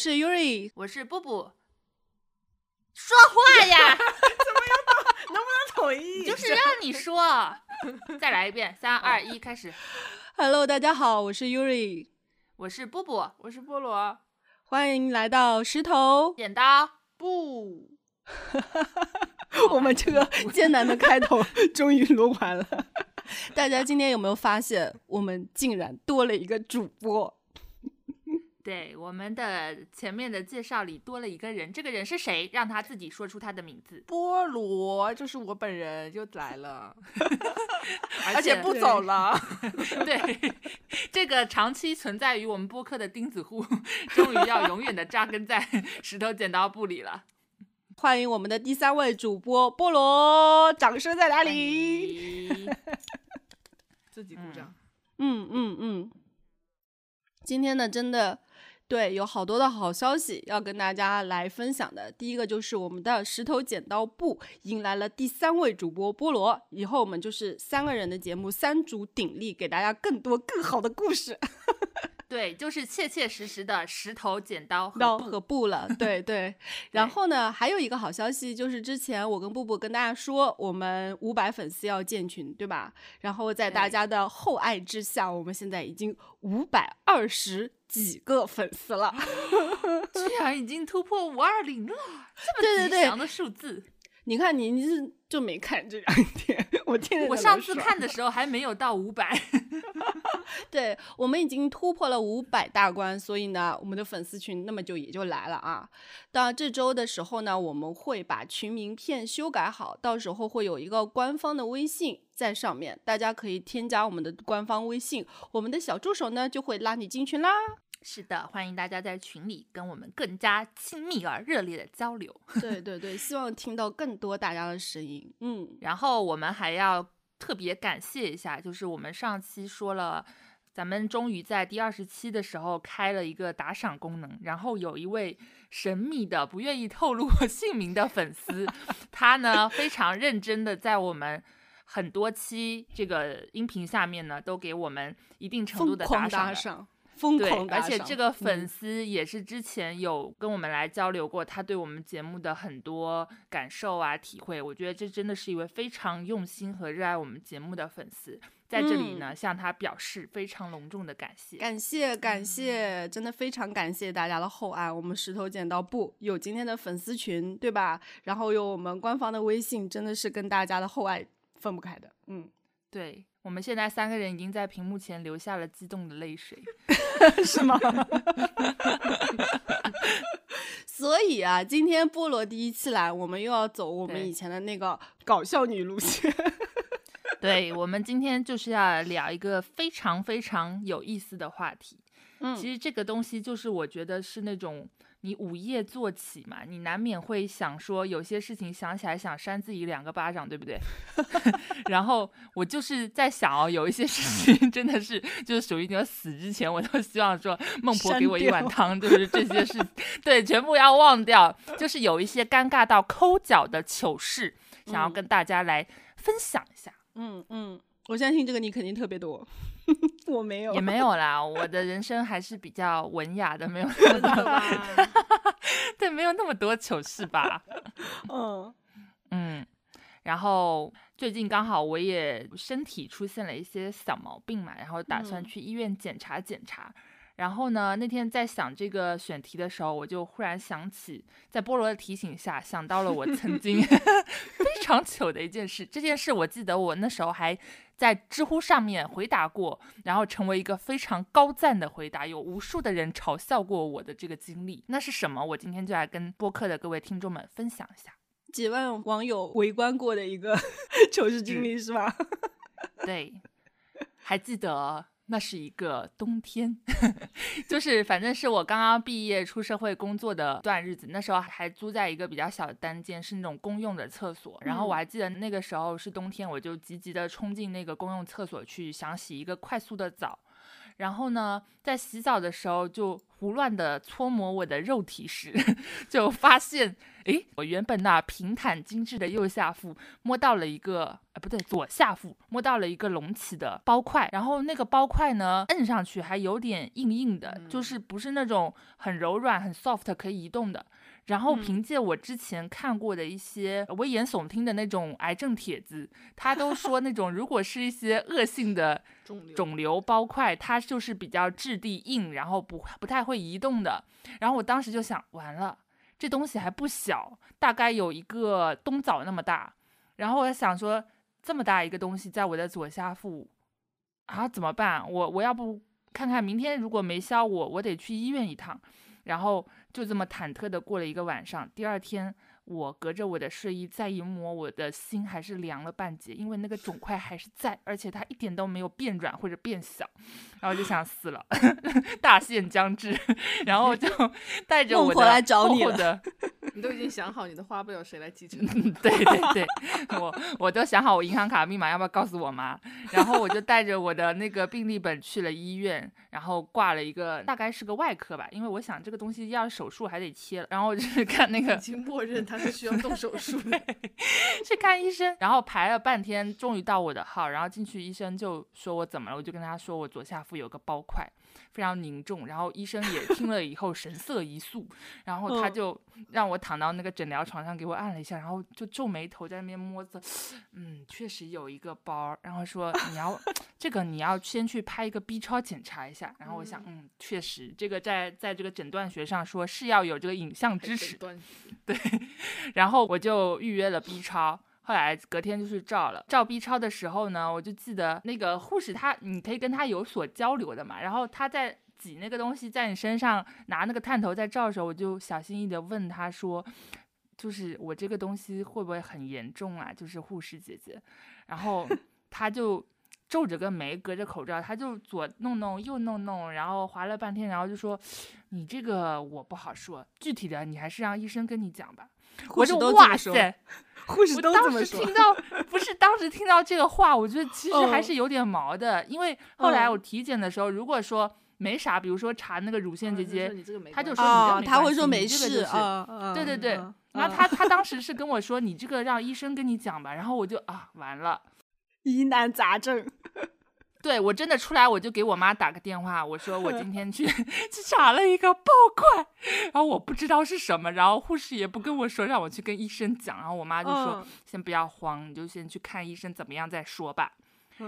我是 Yuri，我是布布。说话呀！怎么要能不能统一？就是让你说。再来一遍，三二一，开始。Hello，大家好，我是 Yuri，我是布布，我是菠萝，欢迎来到石头剪刀布。我们这个艰难的开头 终于录完了。大家今天有没有发现，我们竟然多了一个主播？对，我们的前面的介绍里多了一个人，这个人是谁？让他自己说出他的名字。菠萝就是我本人，又来了，而且不走了。对，这个长期存在于我们播客的钉子户，终于要永远的扎根在 石头剪刀布里了。欢迎我们的第三位主播菠萝，掌声在哪里？自己鼓掌。嗯嗯嗯。今天呢，真的。对，有好多的好消息要跟大家来分享的。第一个就是我们的石头剪刀布迎来了第三位主播菠萝，以后我们就是三个人的节目，三足鼎立，给大家更多更好的故事。对，就是切切实实的石头剪刀刀和布了。对对。然后呢，还有一个好消息就是之前我跟布布跟大家说，我们五百粉丝要建群，对吧？然后在大家的厚爱之下，我们现在已经五百二十。几个粉丝了，居然已经突破五二零了，这么吉祥的数字。你看，你你是就没看这两天？我天，我上次看的时候还没有到五百。对，我们已经突破了五百大关，所以呢，我们的粉丝群那么就也就来了啊。到这周的时候呢，我们会把群名片修改好，到时候会有一个官方的微信在上面，大家可以添加我们的官方微信，我们的小助手呢就会拉你进群啦。是的，欢迎大家在群里跟我们更加亲密而热烈的交流。对对对，希望听到更多大家的声音。嗯，然后我们还要特别感谢一下，就是我们上期说了，咱们终于在第二十期的时候开了一个打赏功能，然后有一位神秘的不愿意透露姓名的粉丝，他呢非常认真的在我们很多期这个音频下面呢，都给我们一定程度的打赏。对，而且这个粉丝也是之前有跟我们来交流过，他对我们节目的很多感受啊、体会，我觉得这真的是一位非常用心和热爱我们节目的粉丝，在这里呢向他表示非常隆重的感谢，感谢感谢，真的非常感谢大家的厚爱。我们石头剪刀布有今天的粉丝群，对吧？然后有我们官方的微信，真的是跟大家的厚爱分不开的。嗯，对。我们现在三个人已经在屏幕前流下了激动的泪水，是吗？所以啊，今天菠萝第一期来，我们又要走我们以前的那个搞笑女路线。对，我们今天就是要聊一个非常非常有意思的话题。嗯，其实这个东西就是我觉得是那种。你午夜做起嘛，你难免会想说有些事情想起来想扇自己两个巴掌，对不对？然后我就是在想哦，有一些事情真的是就是属于你要死之前，我都希望说孟婆给我一碗汤，就是这些事，对，全部要忘掉。就是有一些尴尬到抠脚的糗事，想要跟大家来分享一下。嗯嗯，我相信这个你肯定特别多。我没有，也没有啦。我的人生还是比较文雅的，没有那么多，对，没有那么多糗事吧。嗯嗯，然后最近刚好我也身体出现了一些小毛病嘛，然后打算去医院检查检查。然后呢，那天在想这个选题的时候，我就忽然想起，在菠萝的提醒下，想到了我曾经 非常糗的一件事。这件事我记得我那时候还在知乎上面回答过，然后成为一个非常高赞的回答，有无数的人嘲笑过我的这个经历。那是什么？我今天就来跟播客的各位听众们分享一下。几万网友围观过的一个 糗事经历是吧？对，还记得。那是一个冬天，就是反正是我刚刚毕业出社会工作的段日子，那时候还租在一个比较小的单间，是那种公用的厕所。然后我还记得那个时候是冬天，我就急急的冲进那个公用厕所去，想洗一个快速的澡。然后呢，在洗澡的时候就胡乱的搓磨我的肉体时，就发现，诶，我原本那平坦精致的右下腹摸到了一个，呃，不对，左下腹摸到了一个隆起的包块，然后那个包块呢，摁上去还有点硬硬的，就是不是那种很柔软、很 soft 可以移动的。然后凭借我之前看过的一些危言耸听的那种癌症帖子，他都说那种如果是一些恶性的肿瘤包块，它就是比较质地硬，然后不不太会移动的。然后我当时就想，完了，这东西还不小，大概有一个冬枣那么大。然后我想说，这么大一个东西在我的左下腹，啊，怎么办？我我要不看看明天如果没消，我我得去医院一趟。然后。就这么忐忑的过了一个晚上，第二天。我隔着我的睡衣再一摸，我的心还是凉了半截，因为那个肿块还是在，而且它一点都没有变软或者变小，然后就想死了，大限将至，然后就 带着我的来找你了。你都已经想好你的花不有谁来继承？对对对，我我都想好我银行卡密码要不要告诉我妈，然后我就带着我的那个病历本去了医院，然后挂了一个大概是个外科吧，因为我想这个东西要手术还得切了，然后就是看那个，已经默认他。是需要动手术，去看医生，然后排了半天，终于到我的号，然后进去，医生就说我怎么了，我就跟他说我左下腹有个包块。非常凝重，然后医生也听了以后神色一肃，然后他就让我躺到那个诊疗床上给我按了一下，然后就皱眉头在那边摸着，嗯，确实有一个包，然后说你要这个你要先去拍一个 B 超检查一下，然后我想，嗯，确实这个在在这个诊断学上说是要有这个影像支持，对，然后我就预约了 B 超。后来隔天就去照了，照 B 超的时候呢，我就记得那个护士她，你可以跟她有所交流的嘛。然后她在挤那个东西在你身上，拿那个探头在照的时候，我就小心翼翼的问她说，就是我这个东西会不会很严重啊？就是护士姐姐，然后 她就皱着个眉，隔着口罩，她就左弄弄右弄弄，然后划了半天，然后就说，你这个我不好说，具体的你还是让医生跟你讲吧。我就哇塞，护士都这么说。当时听到 不是当时听到这个话，我觉得其实还是有点毛的。因为后来我体检的时候，如果说没啥，比如说查那个乳腺结节，他就说他会说没事啊。对对对，然后他他当时是跟我说你这个让医生跟你讲吧，然后我就啊完了，疑难杂症。对我真的出来，我就给我妈打个电话，我说我 今天去 去查了一个包块，然后我不知道是什么，然后护士也不跟我说，让我去跟医生讲，然后我妈就说先不要慌，你就先去看医生怎么样再说吧。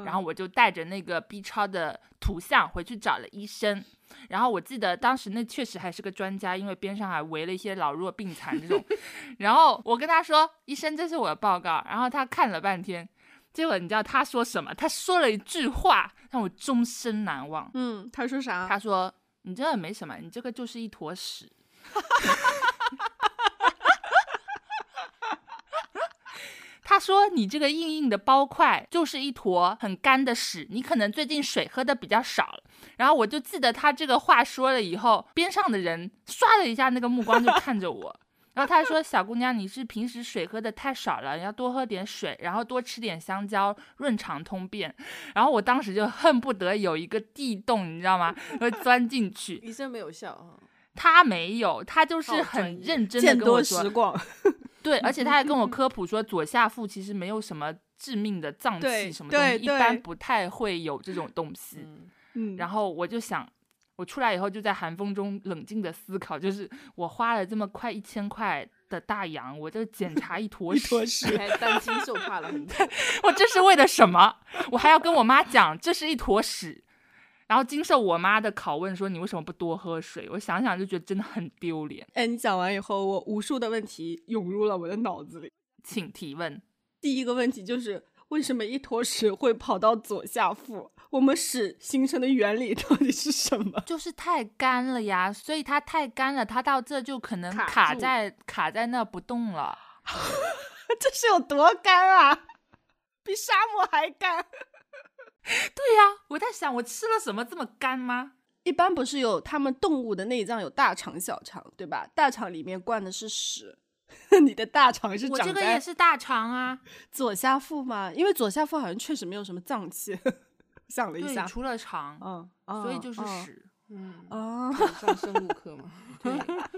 然后我就带着那个 B 超的图像回去找了医生，然后我记得当时那确实还是个专家，因为边上还围了一些老弱病残这种，然后我跟他说医生这是我的报告，然后他看了半天。结果你知道他说什么？他说了一句话让我终身难忘。嗯，他说啥？他说：“你这个没什么，你这个就是一坨屎。”他说：“你这个硬硬的包块就是一坨很干的屎，你可能最近水喝的比较少了。”然后我就记得他这个话说了以后，边上的人唰的一下那个目光就看着我。然后他说：“小姑娘，你是平时水喝的太少了，要多喝点水，然后多吃点香蕉，润肠通便。”然后我当时就恨不得有一个地洞，你知道吗？会钻进去。医生没有笑啊，他没有，他就是很认真的跟我说。对，而且他还跟我 科普说，左下腹其实没有什么致命的脏器，什么东西一般不太会有这种东西。嗯，然后我就想。我出来以后就在寒风中冷静的思考，就是我花了这么快一千块的大洋，我就检查一坨屎，还担惊受怕了。我这是为了什么？我还要跟我妈讲这是一坨屎，然后经受我妈的拷问说你为什么不多喝水？我想想就觉得真的很丢脸。哎，你讲完以后，我无数的问题涌入了我的脑子里，请提问。第一个问题就是为什么一坨屎会跑到左下腹？我们屎形成的原理 到底是什么？就是太干了呀，所以它太干了，它到这就可能卡在卡在那不动了。这是有多干啊？比沙漠还干？对呀，我在想，我吃了什么这么干吗？一般不是有他们动物的内脏有大肠、小肠，对吧？大肠里面灌的是屎，你的大肠是？我这个也是大肠啊，左下腹吗？因为左下腹好像确实没有什么脏器。对，想了一下，除了肠，嗯，所以就是哦屎。嗯，哦，上生物课嘛。对，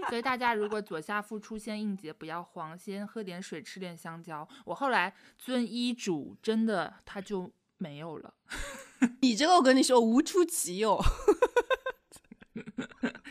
所以大家如果左下腹出现硬结，不要慌，先喝点水，吃点香蕉。我后来遵医嘱，真的它就没有了，你这个我跟你说无出其右，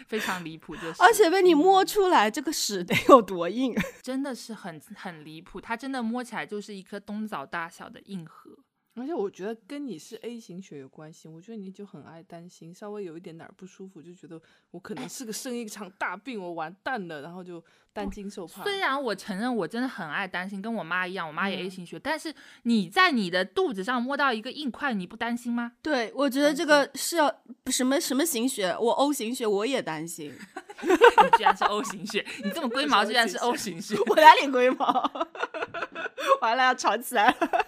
非常离谱，就是，而且被你摸出来，这个屎得有多硬？真的是很很离谱，它真的摸起来就是一颗冬枣大小的硬核。而且我觉得跟你是 A 型血有关系，我觉得你就很爱担心，稍微有一点哪儿不舒服，就觉得我可能是个生一场大病，我完蛋了，然后就担惊受怕。虽然我承认我真的很爱担心，跟我妈一样，我妈也 A 嗯型血，但是你在你的肚子上摸到一个硬块，你不担心吗？对，我觉得这个是要什么什么型血，我 O 型血我也担心，你居然是 O 型血，你这么龟毛，居然是 O 型血。我哪里龟毛？完了要吵起来了。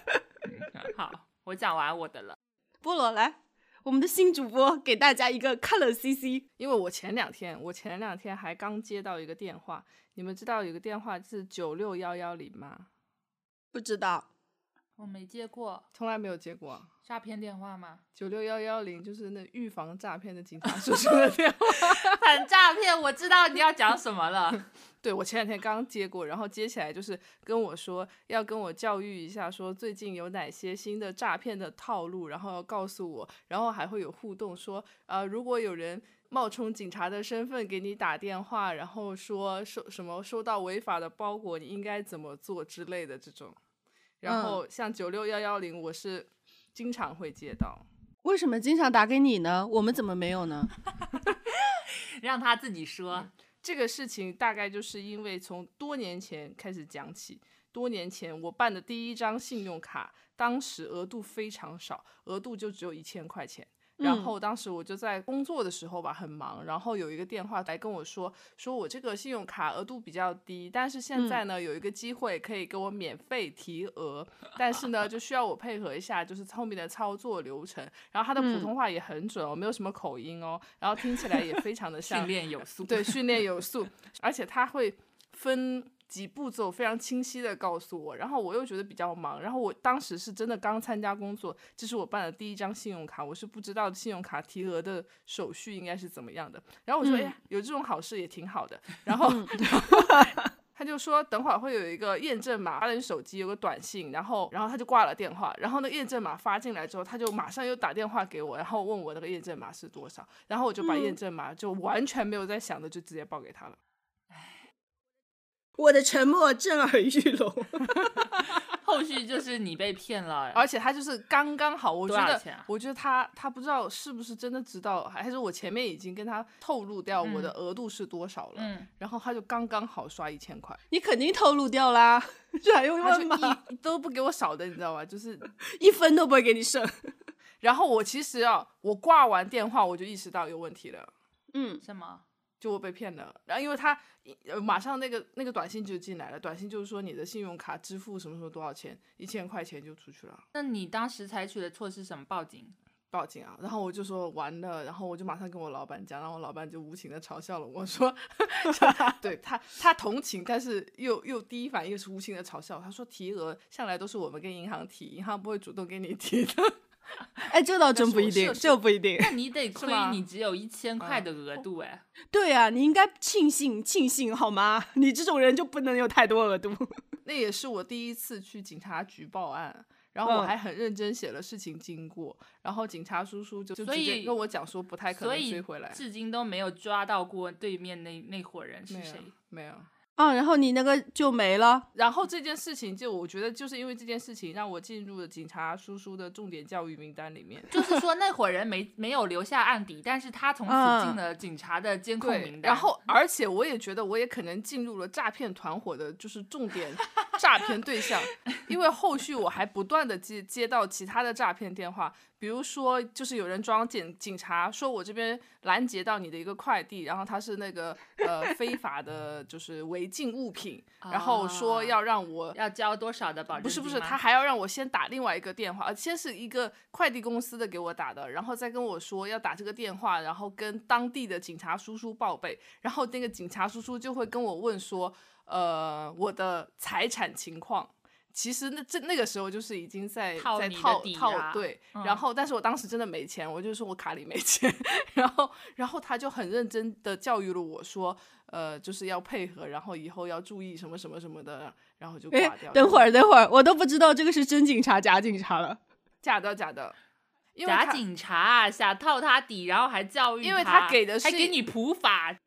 好，我讲完我的了。菠萝来，我们的新主播给大家一个 color CC，因为我前两天，我前两天还刚接到一个电话，你们知道有个电话是九六幺幺零吗？不知道我没接过从来没有接过啊。诈骗电话吗？九六幺幺零就是那预防诈骗的警察叔叔的电话。反诈骗，我知道你要讲什么了。对我前两天刚接过，然后接起来就是跟我说要跟我教育一下，说最近有哪些新的诈骗的套路，然后要告诉我，然后还会有互动说，呃，如果有人冒充警察的身份给你打电话，然后说收什么收到违法的包裹，你应该怎么做之类的这种。然后像九六幺幺零，我是经常会接到。为什么经常打给你呢？我们怎么没有呢？让他自己说。这个事情大概就是因为从多年前开始讲起。多年前我办的第一张信用卡，当时额度非常少，额度就只有一千块钱。然后当时我就在工作的时候吧，很忙，然后有一个电话来跟我说，说我这个信用卡额度比较低，但是现在呢有一个机会可以给我免费提额，但是呢就需要我配合一下，就是后面的操作流程。然后他的普通话也很准哦，没有什么口音哦，然后听起来也非常的像训练有素。对，训练有 素，而且他会分几步骤，非常清晰的告诉我。然后我又觉得比较忙，然后我当时是真的刚参加工作，这是我办的第一张信用卡，我是不知道信用卡提额的手续应该是怎么样的。然后我说，哎呀，有这种好事也挺好的。然后，他就说等会儿会有一个验证码发到你手机，有个短信，然后然后他就挂了电话，然后那个验证码发进来之后，他就马上又打电话给我，然后问我那个验证码是多少，然后我就把验证码就完全没有在想的就直接报给他了。我的沉默震耳欲聋。后续就是你被骗了，而且他就是刚刚好，我觉得，我觉得他他不知道是不是真的知道，还是我前面已经跟他透露掉我的额度是多少了，嗯，然后他就刚刚好刷一千块，你肯定透露掉啦，这还用问吗？都不给我少的，你知道吧？就是，一分都不会给你剩。然后我其实啊，我挂完电话我就意识到有问题了。嗯，什么？就我被骗了，然后因为他呃马上那个那个短信就进来了，短信就是说你的信用卡支付什么什么多少钱，一千块钱就出去了。那你当时采取的措施是什么？报警？报警啊！然后我就说完了，然后我就马上跟我老板讲，然后我老板就无情的嘲笑了我说，对他他同情，但是又又第一反应是无情的嘲笑。他说提额向来都是我们跟银行提，银行不会主动给你提的。哎，这倒真不一定，这不一定。那你得亏你只有一千块的额度哎。对啊，你应该庆幸庆幸好吗？你这种人就不能有太多额度。那也是我第一次去警察局报案，然后我嗯还很认真写了事情经过，然后警察叔叔就直接跟我讲说不太可能追回来。至今都没有抓到过对面那那伙人是没有谁。没有。啊，然后你那个就没了。然后这件事情，就我觉得就是因为这件事情，让我进入了警察叔叔的重点教育名单里面。就是说那伙人没没有留下案底，但是他从此嗯进了警察的监控名，单。然后而且我也觉得我也可能进入了诈骗团伙的，就是重点诈骗对象，因为后续我还不断的接接到其他的诈骗电话，比如说就是有人装警警察，说我这边拦截到你的一个快递，然后他是那个呃非法的，就是违禁物品，然后说啊要让我要交多少的保证不是不是，他还要让我先打另外一个电话，呃，先是一个快递公司的给我打的，然后再跟我说要打这个电话，然后跟当地的警察叔叔报备，然后那个警察叔叔就会跟我问说，呃，我的财产情况。其实那这那个时候就是已经在套在套底啊套对，嗯然后但是我当时真的没钱，我就说我卡里没钱，然后然后他就很认真的教育了我说，呃，就是要配合，然后以后要注意什么什么什么的，然后就挂哎掉。，等会儿，等会儿，我都不知道这个是真警察假警察了。假的假的，因为假警察想套他底，然后还教育因为他他给的是还给你普法，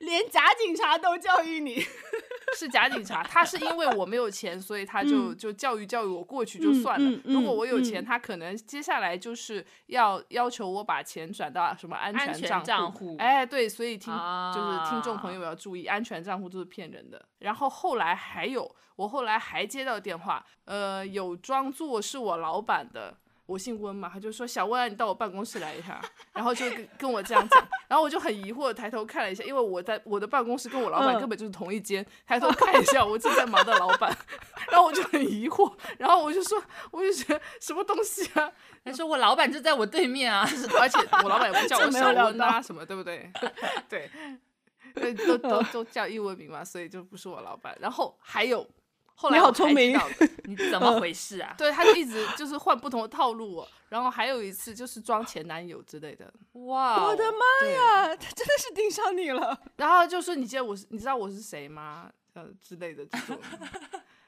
连假警察都教育你，是假警察，他是因为我没有钱，所以他就、嗯就教育教育我过去就嗯算了。嗯如果嗯我有钱，嗯他可能接下来就是要要求我把钱转到什么安安全全账账户哎，对，所以听、啊就是听众朋友要注意，安全账户都是骗人的。然后后来还有，我后来还接到电话，呃，有装作是我老板的。我姓温嘛，他就说小温啊，你到我办公室来一下，然后就跟跟我这样讲，然后我就很疑惑抬头看了一下，因为我在我的办公室跟我老板嗯。根本就是同一间，抬头看一下我正在忙的老板，然后我就很疑惑，然后我就说，我就觉得什么东西啊，他说我老板就在我对面啊，就是而且我老板也不叫我小温啊什么，对不对？对，对，都都都叫英文名嘛，所以就不是我老板。然后还有后来你好聪明知道的 你怎么回事啊？对，他就一直就是换不同的套路我。然后还有一次就是装前男友之类的，哇哦，我的妈呀，他真的是盯上你了。然后就说你记得我是你知道我是谁吗？呃之类的这种。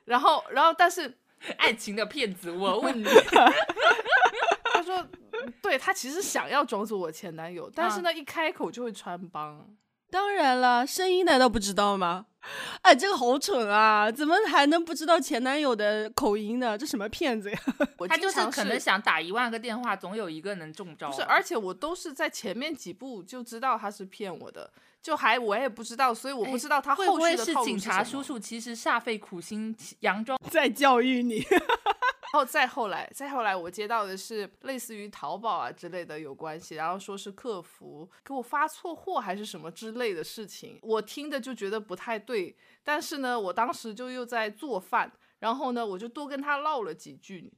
然后然后但是 爱情的骗子，我问你，他说，嗯对他其实想要装作我前男友，但是呢，一开口就会穿帮。当然了，声音难道不知道吗？哎，这个好蠢啊！怎么还能不知道前男友的口音呢？这什么骗子呀？他就是可能想打一万个电话，总有一个能中招。不是，而且我都是在前面几步就知道他是骗我的，就还我也不知道，所以我不知道他哎会不会后续的套路是警察叔叔其实煞费苦心，佯装 在教育你。然 后再后来，再后来我接到的是类似于淘宝啊之类的有关系，然后说是客服给我发错货还是什么之类的事情，我听着就觉得不太对，但是呢，我当时就又在做饭，然后呢，我就多跟他唠了几句，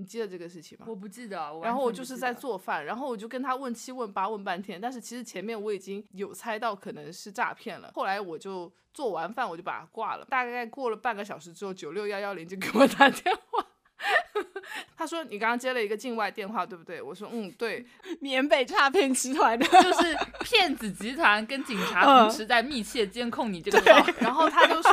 你记得这个事情吗？我不记得，我然后我就是在做饭，然后我就跟他问七问八问半天，但是其实前面我已经有猜到可能是诈骗了。后来我就做完饭我就把它挂了，大概过了半个小时之后，九六幺幺零就给我打电话。他说：“你刚刚接了一个境外电话，对不对？”我说：“嗯，对。缅北诈骗集团的，就是骗子集团跟警察嗯同时在密切监控你这个号。”然后他就说：“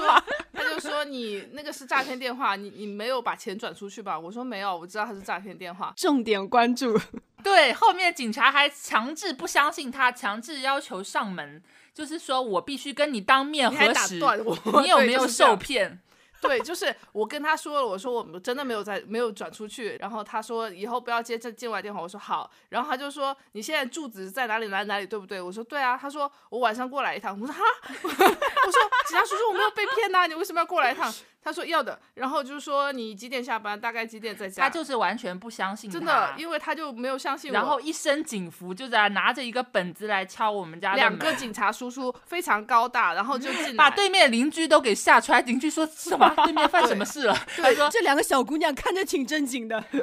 他就说你那个是诈骗电话，你你没有把钱转出去吧？”我说：“没有，我知道他是诈骗电话。重点关注。对，后面警察还强制不相信他，强制要求上门，就是说我必须跟你当面”你还打核实，断我，你有没有受骗？对，就是我跟他说了，我说我们真的没有在没有转出去，然后他说以后不要接这境外电话，我说好，然后他就说你现在住址在哪里哪里哪里，对不对？我说对啊，他说我晚上过来一趟，我说哈，我说警察叔叔我没有被骗呐、你为什么要过来一趟？他说要的，然后就是说你几点下班，大概几点在家，他就是完全不相信真的，因为他就没有相信我，然后一身警服就在拿着一个本子来敲我们家两个警察叔叔非常高大，然后就进 来，把对面邻居都给吓出来，邻居说 什么？对面犯什么事了？他说这两个小姑娘看着挺正经的，嗯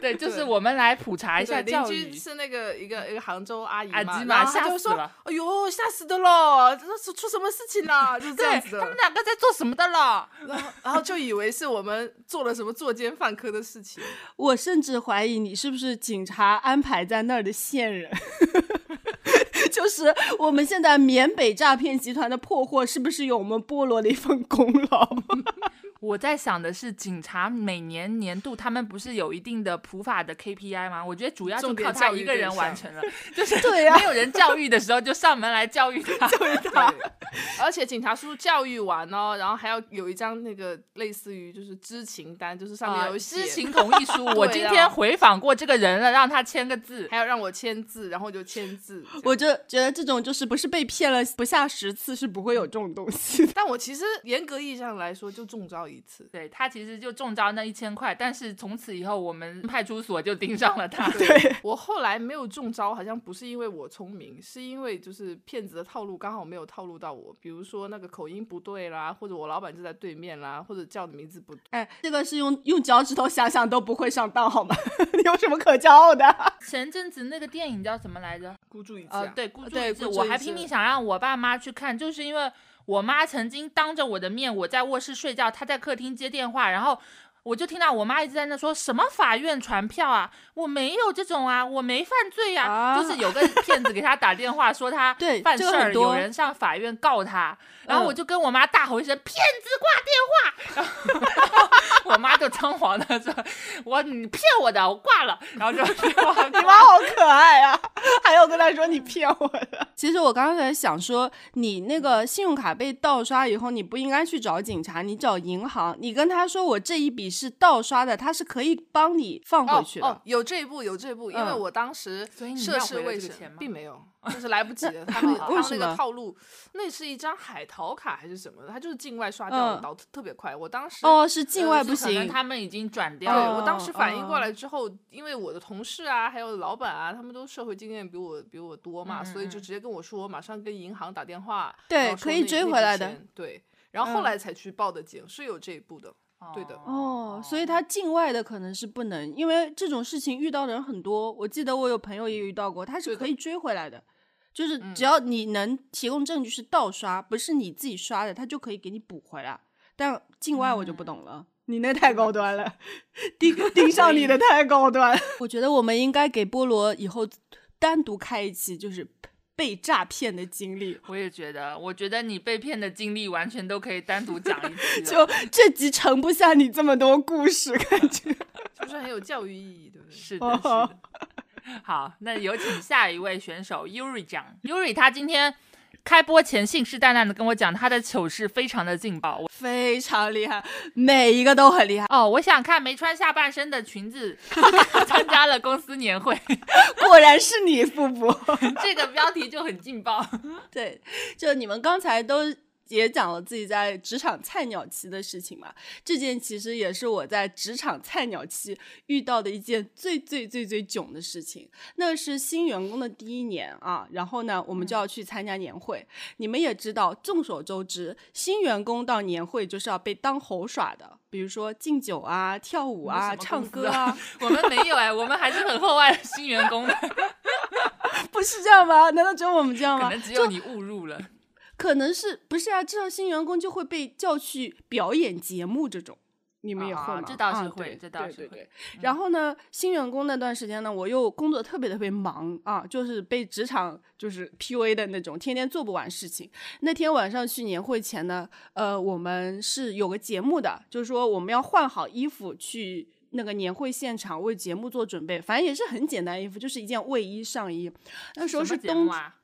对，就是我们来普查一下，邻教育。居是那个一个一个杭州阿姨嘛，阿吉嘛然后她就说吓死了：“哎呦，吓死的了，这是出什么事情了？”就是这对样子，他们两个在做什么的了？然后就以为是我们做了什么作奸犯科的事情。我甚至怀疑你是不是警察安排在那儿的线人。就是我们现在缅北诈骗集团的破获，是不是有我们菠萝的一份功劳？我在想的是，警察每年年度他们不是有一定的普法的 KPI 吗？我觉得主要就靠他一个人完成了，就是对呀没有人教育的时候就上门来教育他。对，而且警察叔叔教育完哦，然后还要有一张那个类似于就是知情单，就是上面啊有写，知情同意书，我今天回访过这个人了，让他签个字。还要让我签字，然后就签字。我就觉得这种就是不是被骗了不下十次是不会有这种东西的。但我其实严格意义上来说，就中招一次。对他其实就中招那一千块，但是从此以后我们派出所就盯上了他。对 我后来没有中招，好像不是因为我聪明，是因为就是骗子的套路刚好没有套路到我，比如说那个口音不对啦，或者我老板就在对面啦，或者叫的名字不对。哎，这个是用用脚趾头想想都不会上当，好吗？你有什么可骄傲的？前阵子那个电影叫什么来着？孤注一掷、对，孤注一掷我还拼命想让我爸妈去看，就是因为我妈曾经当着我的面，我在卧室睡觉，她在客厅接电话，然后我就听到我妈一直在那说什么法院传票啊，我没有这种啊，我没犯罪呀、啊就是有个骗子给他打电话说他 对犯事儿，有人上法院告他，然后嗯我就跟我妈大吼一声骗子挂电话，然后我妈就仓皇的说，我你骗我的，我挂了，然后就 电话你妈好可爱啊！还要跟他说你骗我的。其实我刚才在想说，你那个信用卡被盗刷以后，你不应该去找警察，你找银行，你跟他说我这一笔是盗刷的，他是可以帮你放回去的。哦哦，有这一步，有这一步，因为嗯我当时涉世未深并没有，就是来不及了。他们他们那个套路，那是一张海淘卡还是什么的，它就是境外刷掉的，嗯倒特特别快。我当时哦，是境呃外不就可能行。他们已经转掉了。我当时反应过哦来之后，因为我的同事啊，还有老板啊，他们都社会经验比我比我多嘛，嗯所以就嗯直接跟我说，我马上跟银行打电话，对然后可以追回来的钱。对，然后后嗯来才去报的警，是有这一步的。对的哦，所以他境外的可能是不能，因为这种事情遇到的人很多。我记得我有朋友也遇到过，他是可以追回来的，就是嗯只要你能提供证据是盗刷，不是你自己刷的，他就可以给你补回来。但境外我就不懂了，你那太高端了，盯盯上你的太高端。我觉得我们应该给菠萝以后单独开一期，就是被诈骗的经历。我也觉得，我觉得你被骗的经历完全都可以单独讲一期。就这集盛不下你这么多故事，感觉。就是很有教育意义，对不对？是的，是的。好，那有请下一位选手 Yuri 讲。Yuri 他今天开播前信誓旦旦的跟我讲他的糗事非常的劲爆。我非常厉害，每一个都很厉害。哦，我想看没穿下半身的裙子参加了公司年会，果然是你，富婆。这个标题就很劲爆。对，就你们刚才都也讲了自己在职场菜鸟期的事情嘛，这件其实也是我在职场菜鸟期遇到的一件最最最最囧的事情。那是新员工的第一年啊，然后呢，我们就要去参加年会。你们也知道，众所周知，新员工到年会就是要被当猴耍的，比如说敬酒啊、跳舞啊、唱歌啊，我们没有哎，我们还是很厚爱新员工的，不是这样吗？难道只有我们这样吗？可能只有你误入了。可能是不是啊？这种新员工就会被叫去表演节目这种。你们也会吗？啊这倒是啊会对这倒是会。然后呢，新员工那段时间呢，我又工作特别特别忙啊，就是被职场就是 PUA 的那种，天天做不完事情。那天晚上去年会前呢，呃，我们是有个节目的，就是说我们要换好衣服去。那个年会现场为节目做准备，反正也是很简单衣服，就是一件卫衣上衣。那时候是冬啊？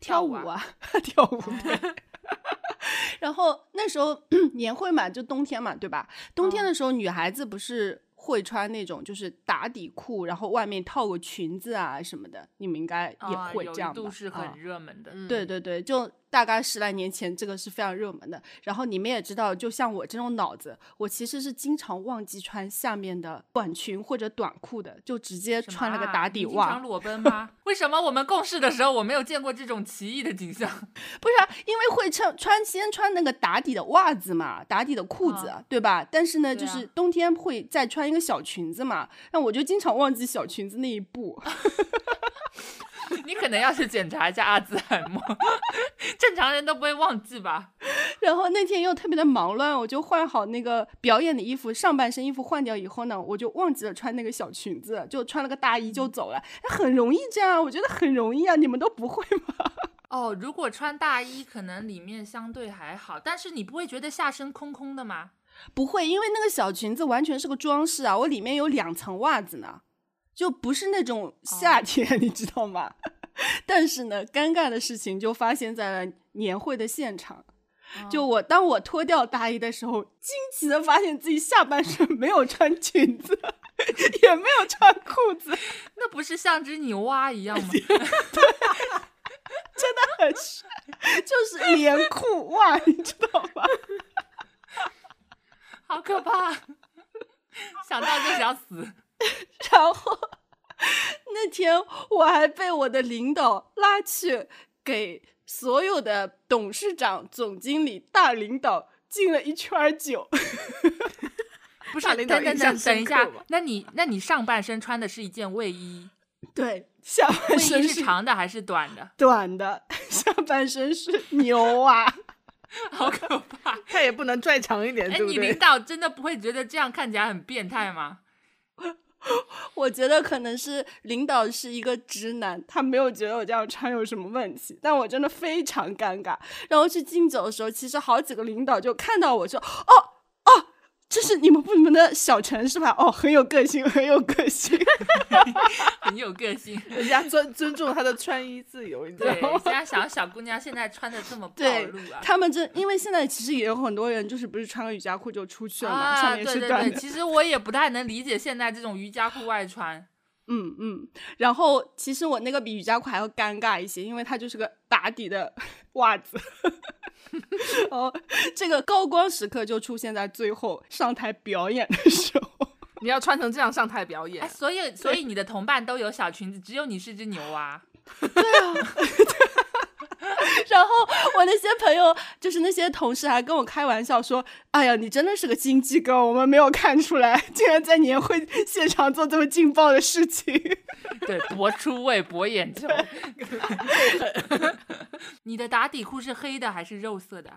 跳舞啊，跳舞 对。然后那时候 年会嘛，就冬天嘛，对吧？冬天的时候，女孩子不是会穿那种就是打底裤，然后外面套个裙子啊什么的，你们应该也会这样吧？度是啊很热门的。嗯对对对，就大概十来年前，这个是非常热门的。然后你们也知道，就像我这种脑子，我其实是经常忘记穿下面的短裙或者短裤的，就直接穿了个啊打底袜你经常。裸奔吗？为什么我们共事的时候我没有见过这种奇异的景象？不是、啊，因为会穿穿先穿那个打底的袜子嘛，打底的裤子，啊对吧？但是呢，啊就是冬天会再穿一个小裙子嘛，那我就经常忘记小裙子那一步。你可能要去检查一下阿兹海默，正常人都不会忘记吧？然后那天又特别的忙乱，我就换好那个表演的衣服，上半身衣服换掉以后呢，我就忘记了穿那个小裙子，就穿了个大衣就走了。很容易这样，我觉得很容易啊，你们都不会吗？哦，如果穿大衣，可能里面相对还好，但是你不会觉得下身空空的吗？不会，因为那个小裙子完全是个装饰啊，我里面有两层袜子呢，就不是那种夏天，你知道吗？但是呢，尴尬的事情就发生在了年会的现场。就我当我脱掉大衣的时候，惊奇的发现自己下半身没有穿裙子，也没有穿裤子，那不是像只牛蛙一样吗？真的很帅，就是连裤袜，你知道吗？好可怕，想到就想死。然后那天我还被我的领导拉去给所有的董事长、总经理、大领导敬了一圈儿酒。不是，大领导等等等等一下那你那你上半身穿的是一件卫衣，对，下半身是是长的还是短的？短的，下半身是牛啊。好可怕！他也不能拽长一点，哎，对不对？你领导真的不会觉得这样看起来很变态吗？我觉得可能是领导是一个直男，他没有觉得我这样穿有什么问题，但我真的非常尴尬。然后去敬酒的时候，其实好几个领导就看到我说：“哦哦，这是你们部门的小陈是吧？哦，很有个性，很有个性。很有个性。人家尊尊重他的穿衣自由，你知道对，吗？现在想小姑娘现在穿的这么暴露啊。他们这因为现在其实也有很多人就是不是穿个瑜伽裤就出去了嘛，啊，上面对对对，是短。其实我也不太能理解现在这种瑜伽裤外穿。嗯嗯，然后其实我那个比瑜伽裤还要尴尬一些，因为它就是个打底的 袜子。哦，这个高光时刻就出现在最后上台表演的时候。你要穿成这样上台表哎，演，所以所以你的同伴都有小裙子，只有你是只牛蛙。然后我那些朋友，就是那些同事，还跟我开玩笑说：“哎呀，你真的是个心机哥，我们没有看出来，竟然在年会现场做这么劲爆的事情。对，博出位，博眼球。你的打底裤是黑的还是肉色的？”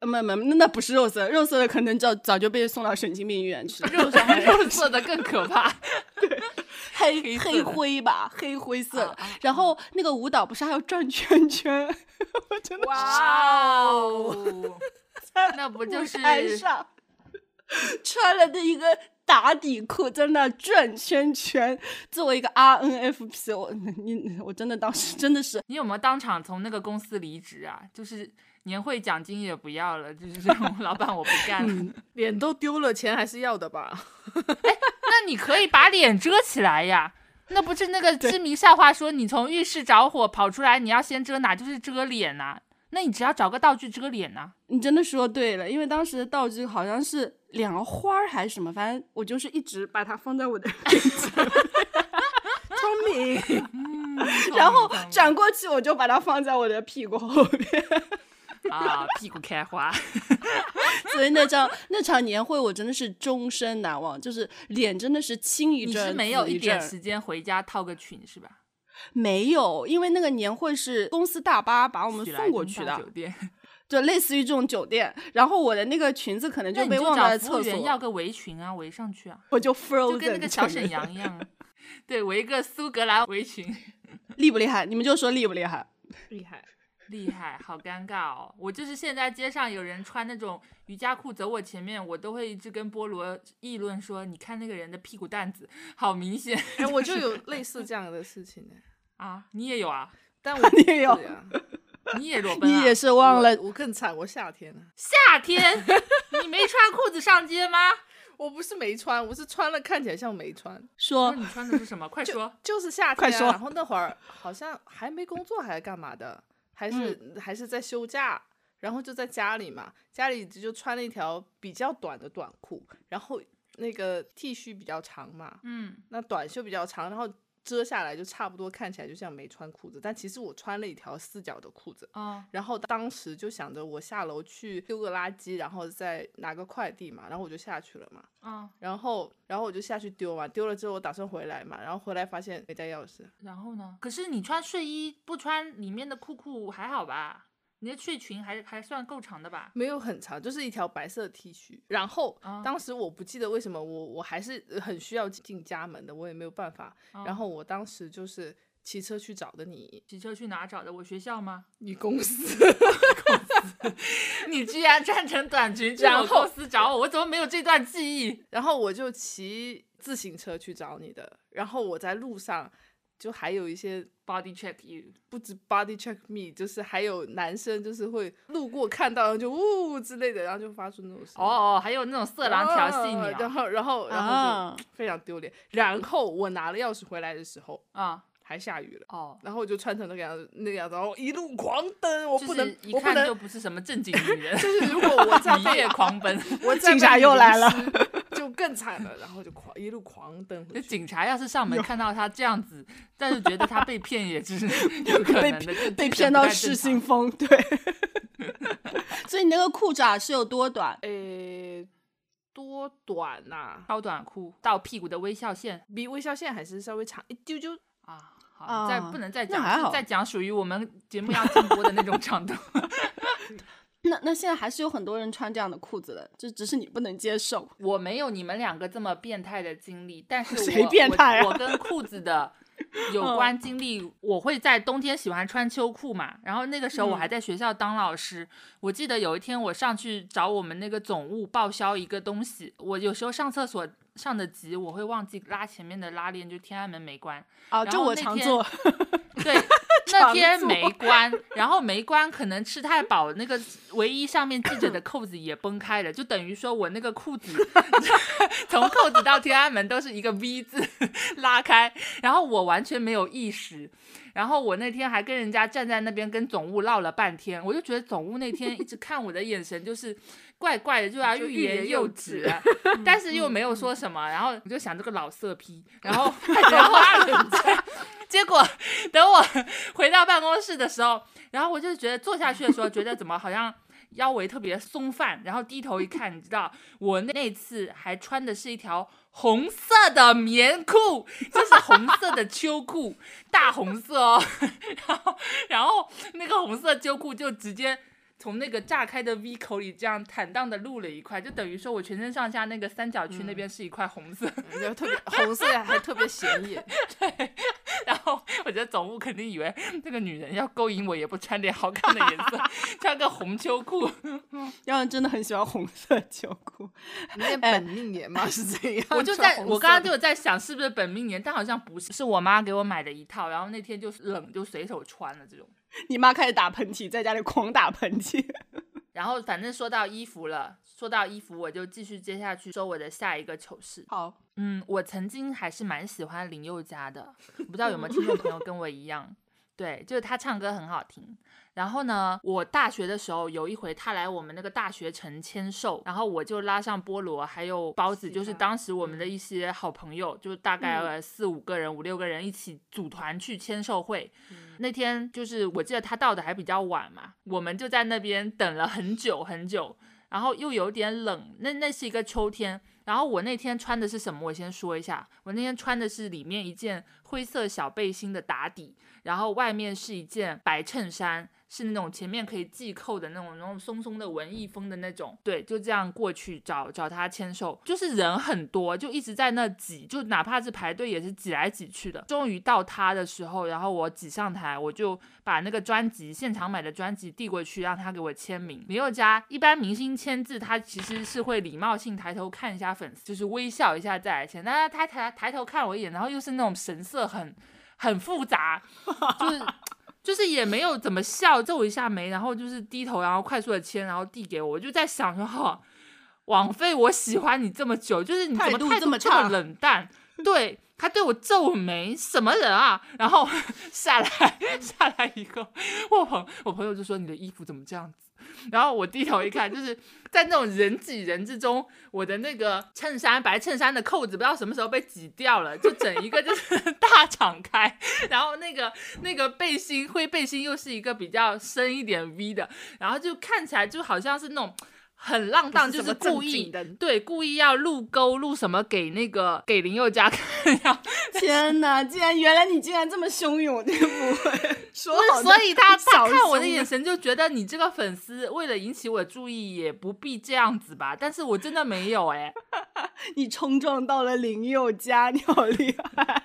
呃没没，那那不是肉色，肉色的可能早早就被送到神经病医院去了。肉色 肉色的更可怕。黑黑黑灰吧，黑灰色的。啊啊然后那个舞蹈不是还要转圈圈？我真的哇哦，那不就是台上穿了的一个打底裤，在那转圈圈。作为一个 RNFP，我你我真的当时真的是你有没有当场从那个公司离职啊？就是年会奖金也不要了，就是 这种老板我不干了。脸都丢了，钱还是要的吧？那你可以把脸遮起来呀。那不是那个知名笑话说，你从浴室着火跑出来，你要先遮哪？就是遮脸呐、那你只要找个道具遮脸呐、你真的说对了，因为当时的道具好像是两个花儿还是什么，反正我就是一直把它放在我的聪明，然后转过去，我就把它放在我的屁股后面。啊，屁股开花。所以那场那场年会，我真的是终身难忘，就是脸真的是青一阵你，是没有一点时间回家套个裙是吧？没有，因为那个年会是公司大巴把我们送过去的酒，店，就类似于这种酒店。然后我的那个裙子可能就被忘在厕所，员要个围裙啊，围上去啊，我就就跟那个小沈阳一样啊。对，围一个苏格兰围裙，厉不厉害？你们就说厉不厉害？厉害。厉害，好尴尬哦！我就是现在街上有人穿那种瑜伽裤走我前面，我都会一直跟菠萝议论说：“你看那个人的屁股蛋子，好明显哎，我就有 类似这样的事情呢，啊！”你也有啊？但我 你也有啊你也裸奔啊？你也是忘了我我更惨，我夏天呢，夏天，你没穿裤子上街吗？我不是没穿，我是穿了看起来像没穿，那说你穿的是什么？快说！就是夏天、啊。快说然后那会儿好像还没工作，还是干嘛的，还是、还是在休假，然后就在家里嘛，家里就穿了一条比较短的短裤，然后那个 T 恤比较长嘛，嗯，那短袖比较长，然后遮下来就差不多看起来就像没穿裤子，但其实我穿了一条四角的裤子。嗯，然后当时就想着我下楼去丢个垃圾，然后再拿个快递嘛，然后我就下去了嘛。嗯，然后，然后我就下去丢嘛，丢了之后我打算回来嘛，然后回来发现没带钥匙，然后呢？可是你穿睡衣不穿里面的裤裤还好吧？你的睡裙还还算够长的吧？没有很长，就是一条白色 T 恤。然后、啊当时我不记得为什么我我还是很需要进家门的，我也没有办法。哦然后我当时就是骑车去找的你，骑车去哪找的？我学校吗？你公司，你居然穿成短裙去我然后公司找我，我怎么没有这段记忆？然后我就骑自行车去找你的。然后我在路上就还有一些 Body check you，不止 body check me，就是还有男生就是会路过看到然后就呜之类的，然后就发出那种声音哦哦，还有那种色狼调戏你啊？然后然后然后啊就非常丢脸。然后我拿了钥匙回来的时候，啊还下雨了。哦，然后我就穿成那个样子，那个样子，然后一路狂奔，我不能是，一看就，不是什么正经女人，就是如果我 再一被夜狂奔。我再警察又来了湿，就 更惨了，然后就狂一路狂奔就。警察要是上门看到他这样子，但是觉得他被骗也是 有可被能的，就被骗到失心疯，对。所以你那个裤衩是有多短？诶，多短呐、超短裤到屁股的微笑线比微笑线还是稍微长一丢丢。啊。好，啊再不能再讲，再讲属于我们节目要禁播的那种长度。那那现在还是有很多人穿这样的裤子的，就只是你不能接受。我没有你们两个这么变态的经历，但是 谁我变态啊我我跟裤子的 有关经历，我会在冬天喜欢穿秋裤嘛。然后那个时候我还在学校当老师，我记得有一天我上去找我们那个总务报销一个东西，我有时候上厕所上的急，我会忘记拉前面的拉链，就天安门没关。啊，然这我常做。对，那天没关，然后没关，可能吃太饱，那个唯一上面系着的扣子也崩开了，就等于说我那个裤子 从扣子到天安门都是一个 V 字拉开，然后我完全没有意识。然后我那天还跟人家站在那边跟总务唠了半天，我就觉得总务那天一直看我的眼神就是怪怪的，就要欲言言又又止止，但是又没有说什么。然后我就想这个老色批，然后 然后结果等我 回到办公室的时候，然后我就觉得坐下去的时候，觉得怎么好像腰围特别松泛，然后低头一看，你知道我那次还穿的是一条红色的棉裤，就是红色的秋裤，大红色哦，然后然后那个红色秋裤就直接。从那个炸开的 V 口里，这样坦荡的露了一块，就等于说我全身上下那个三角区那边是一块红色，就特别红色还特别显眼。对，然后我觉得总务肯定以为这个女人要勾引我，也不穿点好看的颜色，穿个红秋裤。要真的很喜欢红色秋裤，你念本命年吗？是这样？我就在我刚刚就有在想是不是本命年，但好像不是，是我妈给我买的一套，然后那天就是冷就随手穿了这种。你妈开始打喷嚏，在家里狂打喷嚏。然后反正说到衣服了，说到衣服，我就继续接下去说我的下一个糗事。好，嗯，我曾经还是蛮喜欢林宥嘉的，不知道有没有听众朋友跟我一样，对，就是他唱歌很好听。然后呢，我大学的时候有一回他来我们那个大学城签售，然后我就拉上菠萝还有包子，就是当时我们的一些好朋友，就大概呃四五个人、五六个人一起组团去签售会。那天就是我记得他到的还比较晚嘛，我们就在那边等了很久很久，然后又有点冷，那那是一个秋天。然后我那天穿的是什么？我先说一下，我那天穿的是里面一件灰色小背心的打底，然后外面是一件白衬衫，是那种前面可以系扣的那种，那种松松的文艺风的那种。对，就这样过去找找他签售，就是人很多，就一直在那挤，就哪怕是排队也是挤来挤去的。终于到他的时候，然后我挤上台，我就把那个专辑现场买的专辑递过去，让他给我签名。林宥嘉一般明星签字，他其实是会礼貌性抬头看一下粉丝，就是微笑一下再来签。但是他抬抬头看我一眼，然后又是那种神色很很复杂，就是。就是也没有怎么笑，皱一下眉，然后就是低头，然后快速的签，然后递给我。我就在想说，哈，枉费我喜欢你这么久，就是你怎么态度这么冷淡？对他对我皱眉，什么人啊？然后 下来 下来以后，我朋我朋友就说你的衣服怎么这样子？然后我低头一看，就是在那种人挤人之中，我的那个衬衫白衬衫的扣子不知道什么时候被挤掉了，就整一个就是 大敞开，然后那个那个背心灰背心又是一个比较深一点 V 的，然后就看起来就好像是那种。很浪荡，就是故意的？对故意要录勾录什么给那个给林宥嘉看，呀。天哪！竟然原来你竟然这么汹涌，这个不会 说好所以他他看我的眼神就觉得你这个粉丝为了引起我的注意也不必这样子吧，但是我真的没有哎、你冲撞到了林宥嘉，你好厉害！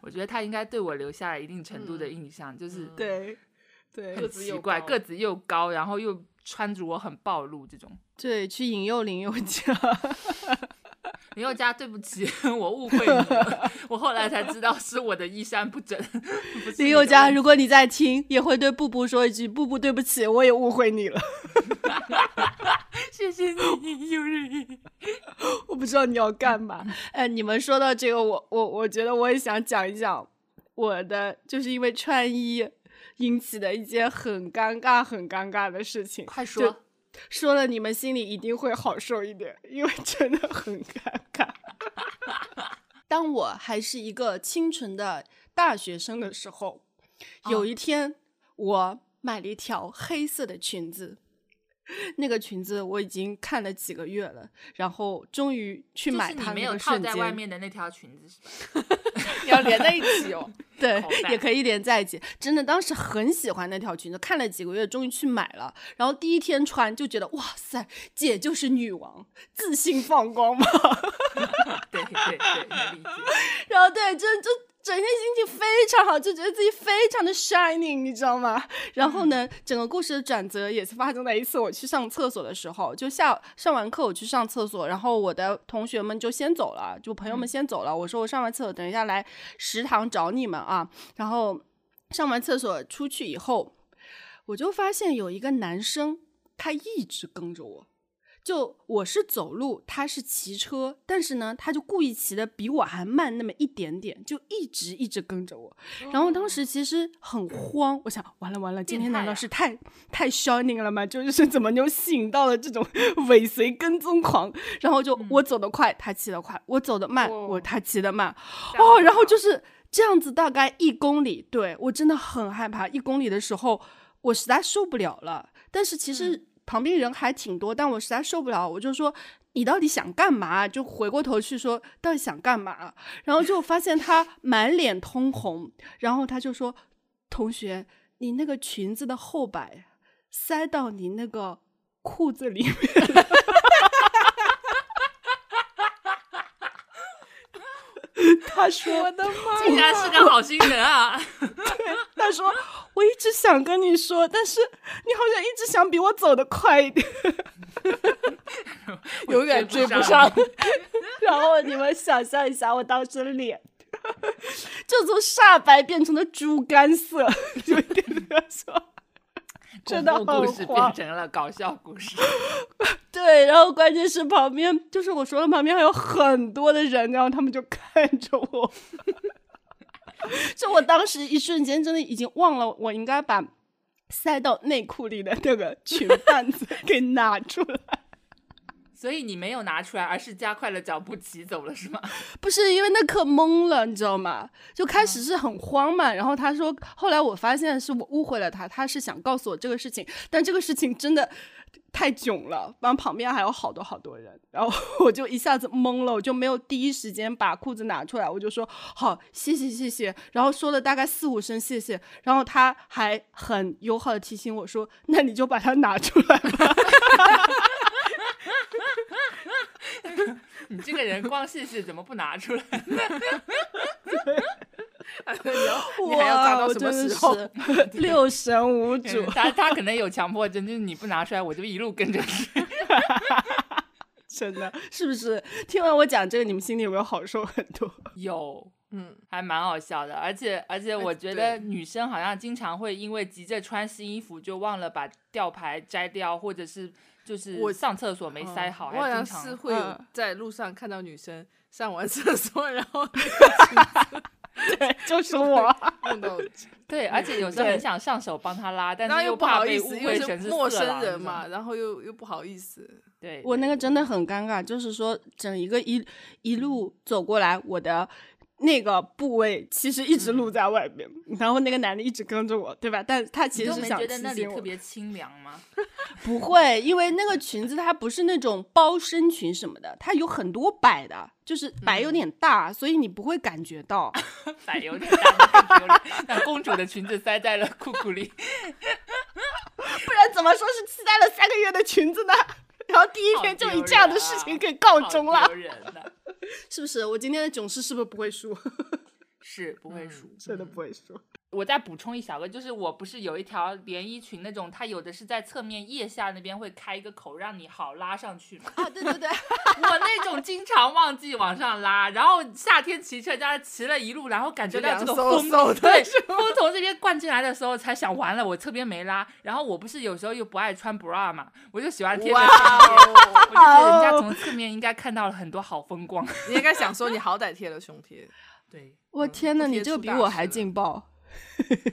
我觉得他应该对我留下了一定程度的印象，就是嗯对对。很个子又奇怪，个子又高，然后又穿着我很暴露这种。对，去引诱林宥嘉。林宥嘉，对不起，我误会你了，我后来才知道是我的衣衫不整。林宥嘉，如果你在听，也会对布布说一句：“布布，对不起，我也误会你了。谢谢你，有人。”我不知道你要干嘛。哎，你们说到这个，我我我觉得我也想讲一讲我的，就是因为穿衣引起的一件很尴尬、很尴尬的事情。快说，说了，你们心里一定会好受一点，因为真的很尴尬。当我还是一个清纯的大学生的时候，有一天我买了一条黑色的裙子。那个裙子我已经看了几个月了，然后终于去买它没有套在外面的那条裙子是吧？你 要连在一起哦。对也可以连在一起。真的，当时很喜欢那条裙子，看了几个月，终于去买了。然后第一天穿就觉得，哇塞，姐就是女王，自信放光嘛。对对对，能理解。然后对，就就整天心情非常好，就觉得自己非常的 shining，你知道吗？然后呢，整个故事的转折也是发生在一次我去上厕所的时候，就下上完课我去上厕所，然后我的同学们就先走了，就朋友们先走了。我说我上完厕所，等一下来食堂找你们啊。然后上完厕所出去以后，我就发现有一个男生，他一直跟着我。就我是走路，他是骑车，但是呢，他就故意骑的比我还慢那么一点点，就一直一直跟着我。然后当时其实很慌，我想完了完了，今天难道是太太 shining 了吗？就是怎么就吸引到了这种 尾随跟踪狂？然后就我走得快，他骑得快；我走得慢，我他骑得慢。哦，然后就是这样子，大概一公里，对我真的很害怕。一公里的时候，我实在受不了了。但是其实。旁边人还挺多，但我实在受不了，我就说你到底想干嘛？就回过头去说到底想干嘛？然后就发现他满脸通红，然后他就说：“同学，你那个裙子的后摆塞到你那个裤子里面。”他说：“我的吗竟然是个好心人啊！对，他说我一直想跟你说，但是你好像一直想比我走得快一点，永远追不不上。然后你们想象一下，我当时的脸 就从煞白变成了猪肝色，就跟他说。真的故事变成了搞笑故事。对，然后关键是旁边就是我说的旁边还有很多的人，然后他们就看着我，就我当时一瞬间真的已经忘了我应该把塞到内裤里的那个裙 贩子给拿出来。所以你没有拿出来，而是加快了脚步骑走了，是吗？不是因为那刻懵了，你知道吗？就开始是很慌嘛，然后他说，后来我发现是我误会了他，他是想告诉我这个事情，但这个事情真的太囧了，然后旁边还有好多好多人，然后 我就一下子懵了，我就没有第一时间把裤子拿出来，我就说好，谢谢谢谢，然后说了大概四五声谢谢，然后他还很友好的提醒我说，那你就把它拿出来吧。你这个人光试试怎么不拿出来？你 要你还要哇打到什么我真的时候？是六神无主。他他可能有强迫症，就是你不拿出来，我就一路跟着你。真的是不是？听完我讲这个，你们心里有没有好受很多？有，嗯，还蛮好笑的，而且而且我觉得女生好像经常会因为急着穿新衣服，就忘了把吊牌摘掉，或者是就是我上厕所没塞好，我好像还经常是会在路上看到女生上完厕所，然后 对，就是我。弄到，对，而且有时候很想上手帮她拉，但然后又怕被不好意思，因为误会成是陌生人嘛，，然后又又不好意思。对，我那个真的很尴尬，就是说整一个一一路走过来，我的那个部位其实一直露在外面，然后那个男的一直跟着我，对吧？但他其实是想没觉得那里特别清凉吗？不会，因为那个裙子它不是那种包身裙什么的，它有很多摆的，就是摆有点大，所以你不会感觉到。摆有点大，公主的裙子塞在了裤裤里。不然怎么说是期待了三个月的裙子呢？然后第一天就以这样的事情给告终了，是不是？我今天的囧事是不是不会输？是不会输。真的不会输。我再补充一小个，就是我不是有一条连衣裙那种，它有的是在侧面腋下那边会开一个口，让你好拉上去嘛。啊，对对对，我那种经常忘记往上拉，然后夏天骑车，加骑了一路，然后感觉到这个风飕飕 的对风从这边灌进来的时候，才想完了，我侧边没拉。然后我不是有时候又不爱穿 bra 嘛，我就喜欢贴着哇胸贴，哦！我就觉得人家从侧面应该看到了很多好风光。你应该想说，你好歹贴了胸贴，对，嗯我天呐，你这个比我还劲爆，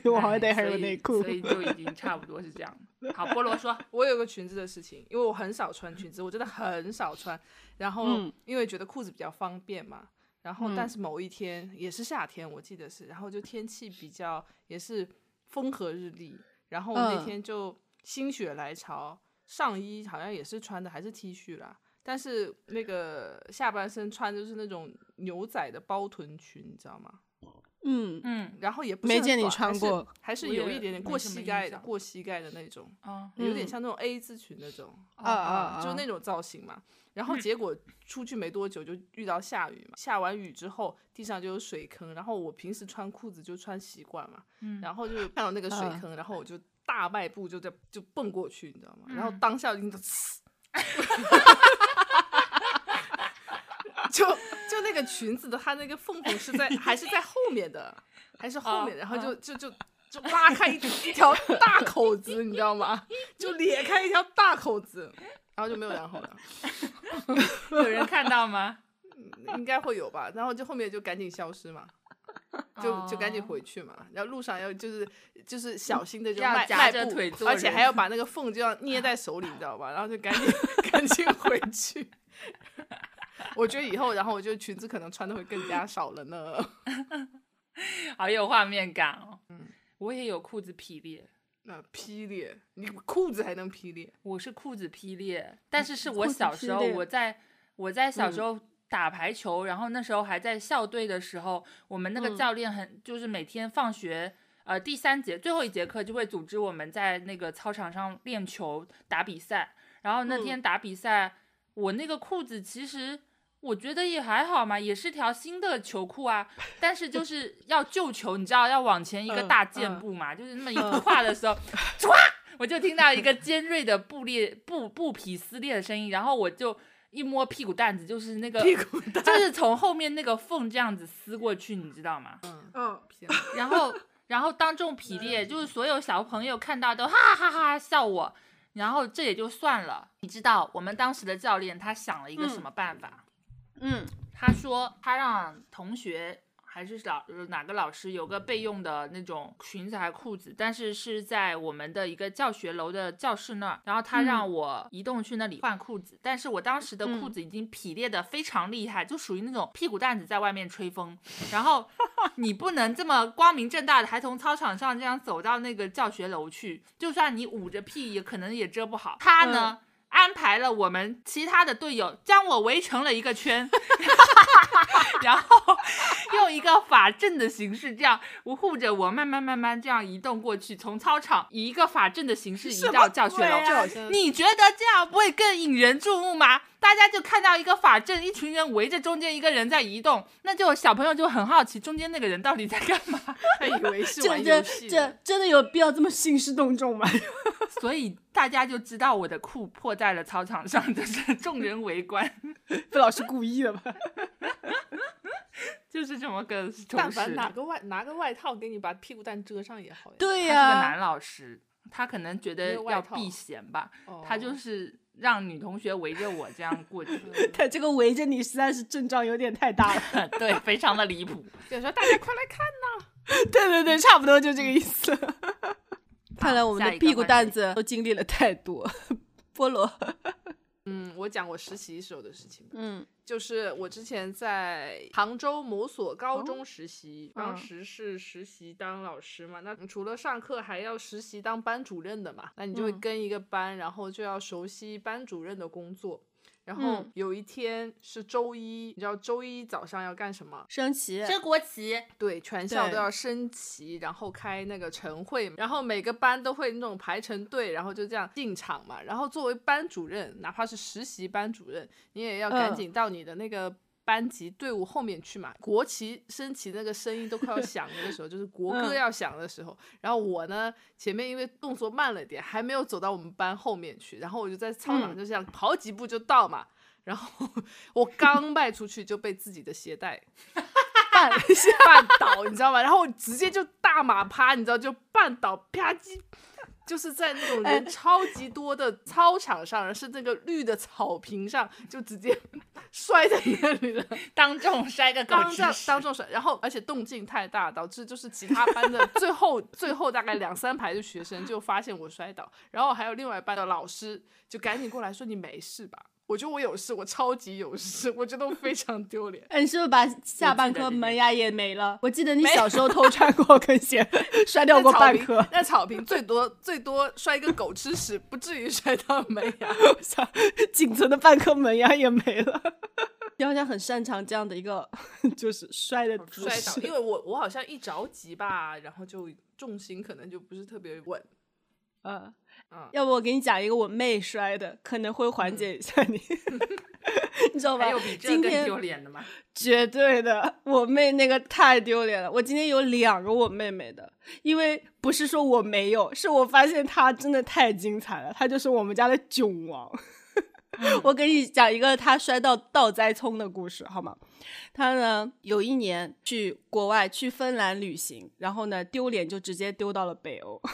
我还得还有内裤所。以就已经差不多是这样。好，菠萝说，我有个裙子的事情，因为我很少穿裙子，我真的很少穿。然后嗯因为觉得裤子比较方便嘛，然后嗯但是某一天也是夏天，我记得是，然后就天气比较也是风和日丽，然后我那嗯天就心血来潮，上衣好像也是穿的还是 T 恤啦。但是那个下半身穿就是那种牛仔的包臀裙，你知道吗？嗯，嗯。然后也不是没见你穿过还是有一点点过膝盖的，过膝盖的那种，啊有点嗯。像那种 A 字裙那种，啊啊啊，就那种造型嘛。然后结果出去没多久就遇到下雨嘛，下完雨之后地上就有水坑，然后我平时穿裤子就穿习惯嘛，嗯然后就看到那个水嗯。坑，然后我就大迈步就在就蹦过去，你知道吗？然后嗯。当下就 就那个裙子的它那个缝缝是在 还是在后面的，还是后面，然后就就就就拉开一一条大口子，你知道吗？就裂开一条大口子，然后就没有然后了。有人看到吗？应该会有吧，然后就后面就赶紧消失嘛，就就赶紧哦回去嘛，然后路上要就是就是小心的就要迈夹着迈步而且还要把那个缝就要捏在手里，你知道吧？然后就赶紧 赶紧回去。我觉得以后，然后我觉得裙子可能穿的会更加少了呢。好有画面感哦。嗯，我也有裤子劈裂，那劈裂，你裤子还能劈裂？我是裤子劈裂，但是是我小时候，我在我在小时嗯候打排球，然后那时候还在校队的时候，我们那个嗯教练很就是每天放学。呃，第三节最后一节课就会组织我们在那个操场上练球打比赛。然后那嗯天打比赛，我那个裤子其实我觉得也还好嘛，也是条新的球裤啊。但是就是 要救球，你知道要往前一个嗯大箭嗯步嘛，就是那么 一嗯跨的时候，唰，我就听到一个尖锐的布裂布布皮撕裂的声音，然后我就一摸屁股蛋子，就是那个屁股蛋就是从后面那个缝这样子撕过去，你知道吗？嗯，嗯，然后然后当众劈裂，就是所有小朋友看到都哈哈哈笑我，然后这也就算了。你知道我们当时的教练他想了一个什么办法？嗯他说他让同学还是老哪个老师有个备用的那种裙子还是裤子，但是是在我们的一个教学楼的教室那儿，然后他嗯让我移动去那里换裤子，但是我当时的裤嗯子已经劈裂的非常厉害，就属于那种屁股蛋子在外面吹风，然后 你不能这么光明正大的还从操场上这样走到那个教学楼去，就算你捂着屁也可能也遮不好。他呢？安排了我们其他的队友将我围成了一个圈，然后用一个法阵的形式，这样我护着我慢慢慢慢这样移动过去，从操场以一个法阵的形式移到教学楼。你觉得这样不会更引人注目吗？大家就看到一个法阵，一群人围着中间一个人在移动，那就小朋友就很好奇，中间那个人到底在干嘛？他以为是这玩游这这戏，真的有必要这么兴师动众吗？所以大家就知道我的裤破在了操场上，就是众人围观，费老师故意的吧？就是这么个但凡。拿个外拿个外套给你把屁股蛋遮上也好呀。对他是个呀、男老师，他可能觉得要避嫌吧，哦他就是让女同学围着我这样过去，他这个围着你实在是阵仗有点太大了。对，非常的离谱。就说大家快来看呐、对对对，差不多就这个意思。看来我们的屁股蛋子都经历了太多。菠萝，嗯，我讲我实习时候的事情，嗯。就是我之前在杭州某所高中实习，嗯。当时是实习当老师嘛，那除了上课还要实习当班主任的嘛，那你就会嗯。跟一个班，然后就要熟悉班主任的工作。然后嗯有一天是周一，你知道周一早上要干什么？升旗，升国旗，对，全校都要升旗，然后开那个晨会，然后每个班都会那种排成队，然后就这样进场嘛。然后作为班主任，哪怕是实习班主任，你也要赶嗯紧到你的那个班级队伍后面去嘛。国旗升旗那个声音都快要响了的时候，就是国歌嗯要响的时候，然后我呢前面因为动作慢了点，还没有走到我们班后面去，然后我就在操场嗯就这样跑几步就到嘛。然后 我刚迈出去就被自己的鞋带 绊绊倒，你知道吗？然后我直接就大马趴，你知道，就绊倒，啪叽，就是在那种人超级多的操场上，是那个绿的草坪上，就直接 摔在那里了。当众摔个狗当众当众摔，然后而且动静太大，导致就是其他班的最后最后大概两三排的学生就发现我摔倒，然后还有另外一班的老师就赶紧过来说你没事吧？我觉得我有事，我超级有事，我觉得我非常丢脸。哎，你是不是把下半颗门牙也没了？我记得你小时候偷穿过跟鞋，摔掉过半颗。那草坪最多最多摔一个狗吃屎，不至于摔到门牙。我想仅存的半颗门牙也没了。你好像很擅长这样的一个就是摔的姿摔倒，势。因为我我好像一着急吧，然后就重心可能就不是特别稳。嗯嗯要不我给你讲一个我妹摔的，可能会缓解一下你 你知道吧还有比？这更今天丢脸的吗？绝对的，我妹那个太丢脸了。我今天有两个我妹妹的，因为不是说我没有，是我发现她真的太精彩了，她就是我们家的囧王。我给你讲一个他摔到倒栽葱的故事，好吗？他呢有一年去国外去芬兰旅行，然后呢丢脸就直接丢到了北欧。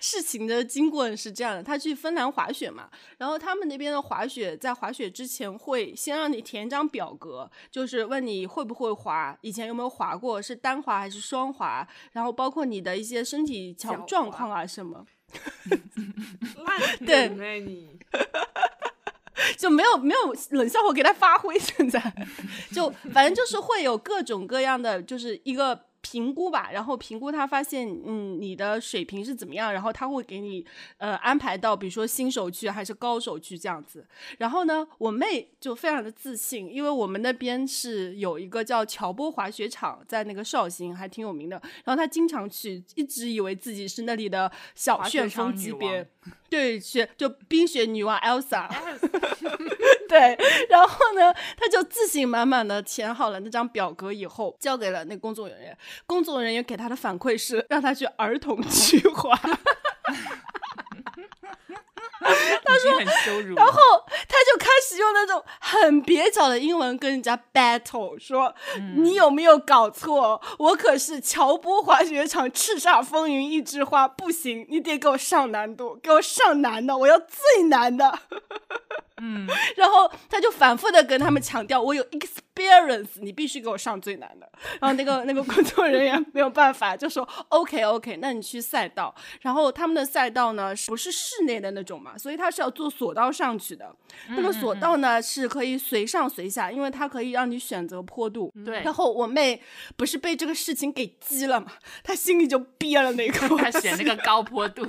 事情的经过是这样的，他去芬兰滑雪嘛，然后他们那边的滑雪，在滑雪之前会先让你填一张表格，就是问你会不会滑，以前有没有滑过，是单滑还是双滑，然后包括你的一些身体脚条状况啊什么，烂对梗哎你，就没有没有冷笑话给他发挥。现在就反正就是会有各种各样的，就是一个。评估吧，然后评估他发现，嗯，你的水平是怎么样，然后他会给你呃安排到，比如说新手区还是高手区这样子。然后呢，我妹就非常的自信，因为我们那边是有一个叫乔波滑雪场，在那个绍兴还挺有名的。然后她经常去，一直以为自己是那里的小旋风级别王，对，雪就冰雪女王 Elsa。对，然后呢，他就自信满满的填好了那张表格以后，交给了那工作人员。工作人员给他的反馈是让他去儿童 区滑，他说很羞辱，然后他就开始用那种很蹩脚的英文跟人家 battle，说、你有没有搞错？我可是乔波滑雪场叱咤风云一枝花，不行，你得给我上难度，给我上难的，我要最难的。嗯，然后他就反复的跟他们强调，我有 experience，你必须给我上最难的。然后那个那个工作人员没有办法，就说 OK OK，那你去赛道。然后他们的赛道呢，不是室内的那种嘛，所以他是要坐索道上去的。那个索道呢是可以随上随下，因为它可以让你选择坡度。对然后我妹不是被这个事情给激了嘛，她心里就憋了那口 她选那个高坡度，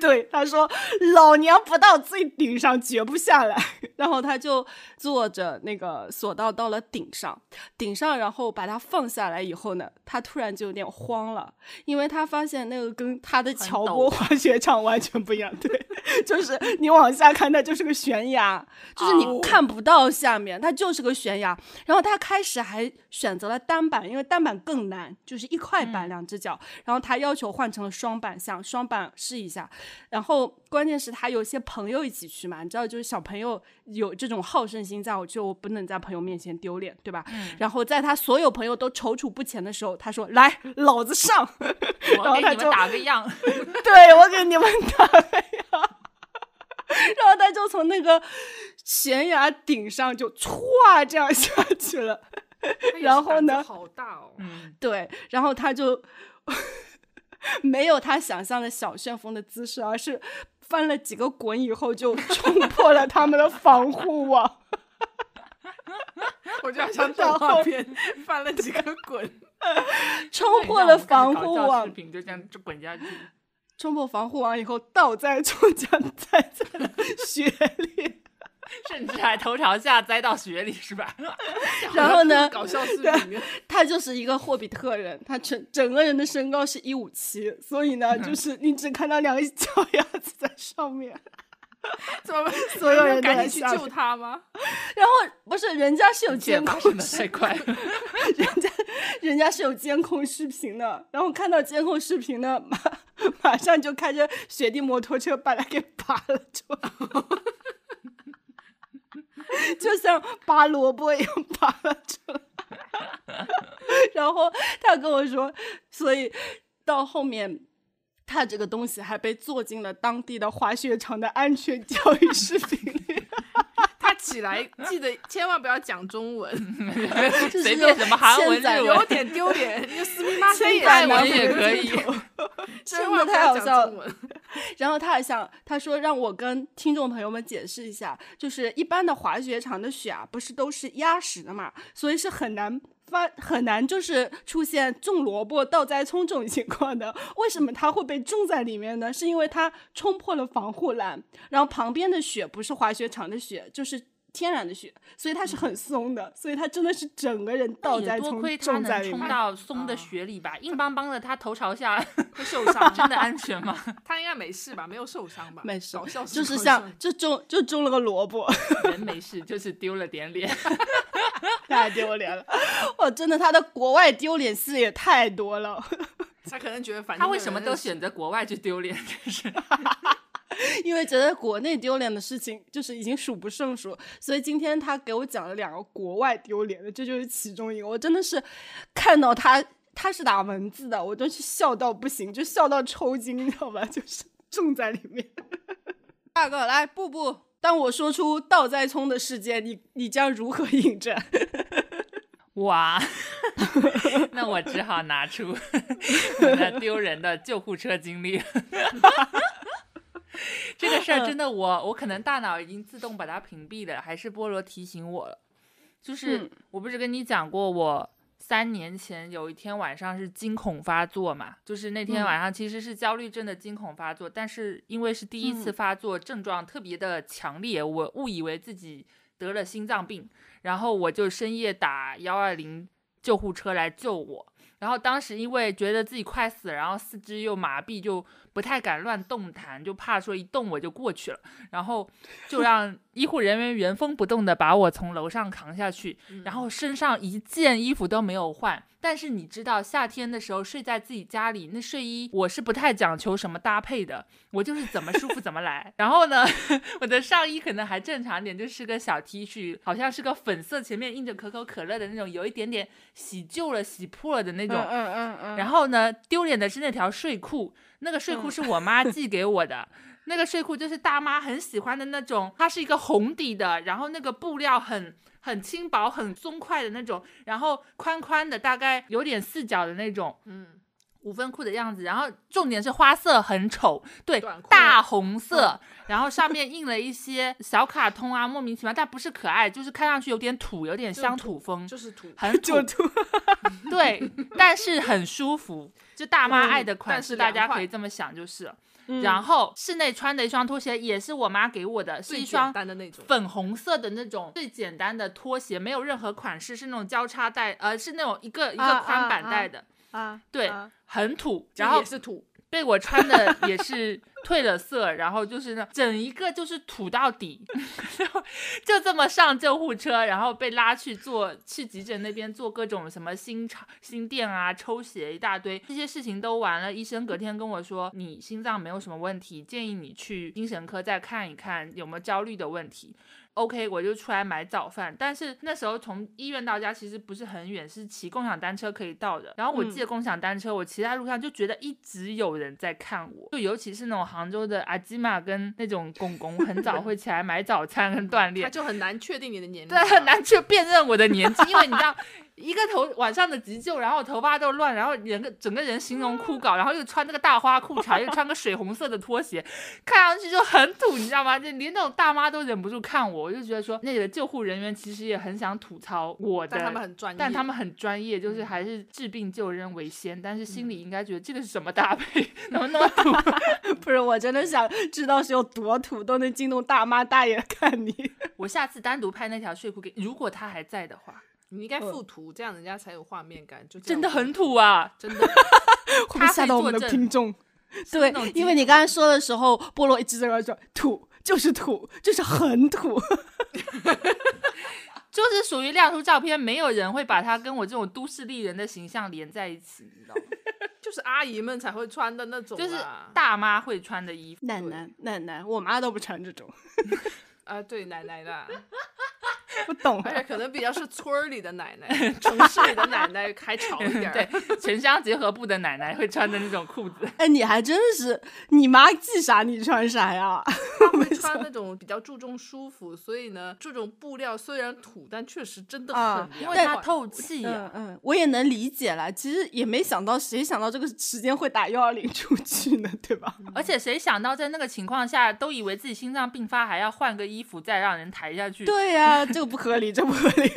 对，她说：“老娘不到最顶上绝不下来。”然后她就坐着那个索道到了顶上，顶上，然后把它放下来以后呢，他突然就有点慌了，因为他发现那个跟他的乔波 滑雪场完全不一样。对，就是你往下看，它就是个悬崖，就是你哦看不到下面，它就是个悬崖。然后他开始还选择了单板，因为单板更难，就是一块板两只脚。然后他要求换成了双板，想双板试一下。然后关键是他有些朋友一起去嘛，你知道，就是小朋友有这种好胜心在，我就不能在朋友面前丢脸，对吧？然后在他所有朋友都踌躇不前的时候，他说：“来，老子上！”我给你们然后他就打个样，对我给你们打个样。然后他就从那个悬崖顶上就歘这样下去了，然后呢好大哦，嗯，对，然后他就没有他想象的小旋风的姿势，而是翻了几个滚以后就冲破了他们的防护网。我就好像动画片翻了几个滚，冲破了防护网，频就这样就滚下去，冲破防护网以后倒栽葱将栽在了雪里。甚至还头朝下栽到雪里，是吧？然后呢，搞笑视频，他就是一个霍比特人，他整整个人的身高是一五七，所以呢，就是你只看到两个脚丫子在上面。怎么办？所有人都赶紧去救他吗？然后不是人家是有监控的太快，人家人家是有监控视频的，然后看到监控视频呢，马马上就开着雪地摩托车把他给拔了出来，就像拔萝卜一样拔了出来。然后他跟我说，所以到后面。他这个东西还被做进了当地的滑雪场的安全教育视频里，起来记得千万不要讲中文，随便什么韩文、现在日文有、点丢脸。就斯密马塞也现在泰文也可以。千万不要讲中文。然后他还想，他说让我跟听众朋友们解释一下，就是一般的滑雪场的雪啊，不是都是压实的嘛，所以是很难发，很难就是出现种萝卜倒栽葱这种情况的。为什么它会被种在里面呢？是因为它冲破了防护栏，然后旁边的雪不是滑雪场的雪，就是。天然的雪，所以它是很松的，所以它真的是整个人倒栽葱多亏他能冲。到松的雪里吧，硬邦邦的，他头朝下，会受伤，真的安全吗？他应该没事吧？没有受伤吧？没事搞笑死就是像就种就种了个萝卜，人没事，就是丢了点脸。太丢脸了！我真的他的国外丢脸事也太多了，他可能觉得反正他为什么都选择国外去丢脸？真是。因为觉得国内丢脸的事情就是已经数不胜数，所以今天他给我讲了两个国外丢脸的，这就是其中一个。我真的是看到他他是打文字的，我真是笑到不行，就笑到抽筋，你知道吧？就是种在里面。第二个来，布布，当我说出倒栽葱的事件，你你将如何应战？哇，那我只好拿出我的丢人的救护车经历。这个事儿真 的我，我可能大脑已经自动把它屏蔽了，还是菠萝提醒我了。就是、嗯我不是跟你讲过，我三年前有一天晚上是惊恐发作嘛，就是那天嗯晚上其实是焦虑症的惊恐发作，但是因为是第一次嗯发作，症状特别的强烈，我误以为自己得了心脏病，然后我就深夜打幺二零救护车来救我。然后当时因为觉得自己快死了，然后四肢又麻痹，就不太敢乱动弹，就怕说一动我就过去了，然后就让 医护人员原封不动的把我从楼上扛下去，然后身上一件衣服都没有换。但是你知道，夏天的时候睡在自己家里，那睡衣我是不太讲求什么搭配的，我就是怎么舒服怎么来。然后呢，我的上衣可能还正常点，就是个小 T 恤，好像是个粉色，前面印着可口可乐的那种，有一点点洗旧了、洗破了的那种。嗯嗯嗯然后呢，丢脸的是那条睡裤，那个睡裤是我妈寄给我的。那个睡裤就是大妈很喜欢的那种，它是一个红底的，然后那个布料很很轻薄、很松快的那种，然后宽宽的，大概有点四角的那种，嗯，五分裤的样子。然后重点是花色很丑，对，大红色，然后上面印了一些小卡通啊，莫名其妙，但不是可爱，就是看上去有点土，有点乡土土风，就是土，很土。对，但是很舒服，就大妈爱的款式，大家可以这么想就是。嗯然后室内穿的一双拖鞋也是我妈给我的，是一双。粉红色的那种最简单的拖鞋，没有任何款式，是那种交叉带，呃，是那种一个一啊个宽板带的，啊，对啊很土。然后也是土，被我穿的 也是褪了色，然后就是那整一个就是土到底，就这么上救护车，然后被拉去做去急诊那边做各种什么心超心电啊、抽血一大堆，这些事情都完了。医生隔天跟我说，你心脏没有什么问题，建议你去精神科再看一看有没有焦虑的问题。OK，我就出来买早饭，但是那时候从医院到家其实不是很远，是骑共享单车可以到的。然后我记得共享单车，我骑在路上就觉得一直有人在看我，就尤其是那种杭州的阿基玛跟那种公公，很早会起来买早餐跟锻 炼他，就很难确定你的年龄对，啊，很难去辨认我的年纪，因为你知道。一个头晚上的急救，然后头发都乱，然后人个整个人形容枯槁，然后又穿那个大花裤衩，又穿个水红色的拖鞋，看上去就很土，你知道吗？就连那种大妈都忍不住看我，我就觉得说，那里的救护人员其实也很想吐槽我的，但他们很专业，但他们很专业，就是还是治病救人为先，但是心里应该觉得这个是什么搭配，怎么那么土？不是，我真的想知道是有多土，都能惊动大妈大爷看你。我下次单独拍那条睡裤给，如果他还在的话，你应该嗯附图，这样人家才有画面感。就真的很土啊！真的，会不会吓到我们的听众？对，因为你刚才说的时候，菠萝一直在那说土就是土，就是很土。就是属于亮出照片，没有人会把它跟我这种都市丽人的形象连在一起，你知道吗？就是阿姨们才会穿的那种啦，就是大妈会穿的衣服。奶奶奶奶，我妈都不穿这种，啊，对奶奶的，不懂而且啊。可能比较是村儿里的奶奶，城市里的奶奶还潮一点儿。对，城乡结合部的奶奶会穿的那种裤子。哎，你还真是，你妈系啥你穿啥呀？他们 穿那种比较注重舒服，所以呢，这种布料虽然土，但确实真的啊很因为。它透气嗯。嗯，我也能理解了。其实也没想到，谁想到这个时间会打幺二零出去呢？对吧？而且谁想到在那个情况下，都以为自己心脏病发，还要换个衣服再让人抬下去。对呀、这这不合理，这不合理。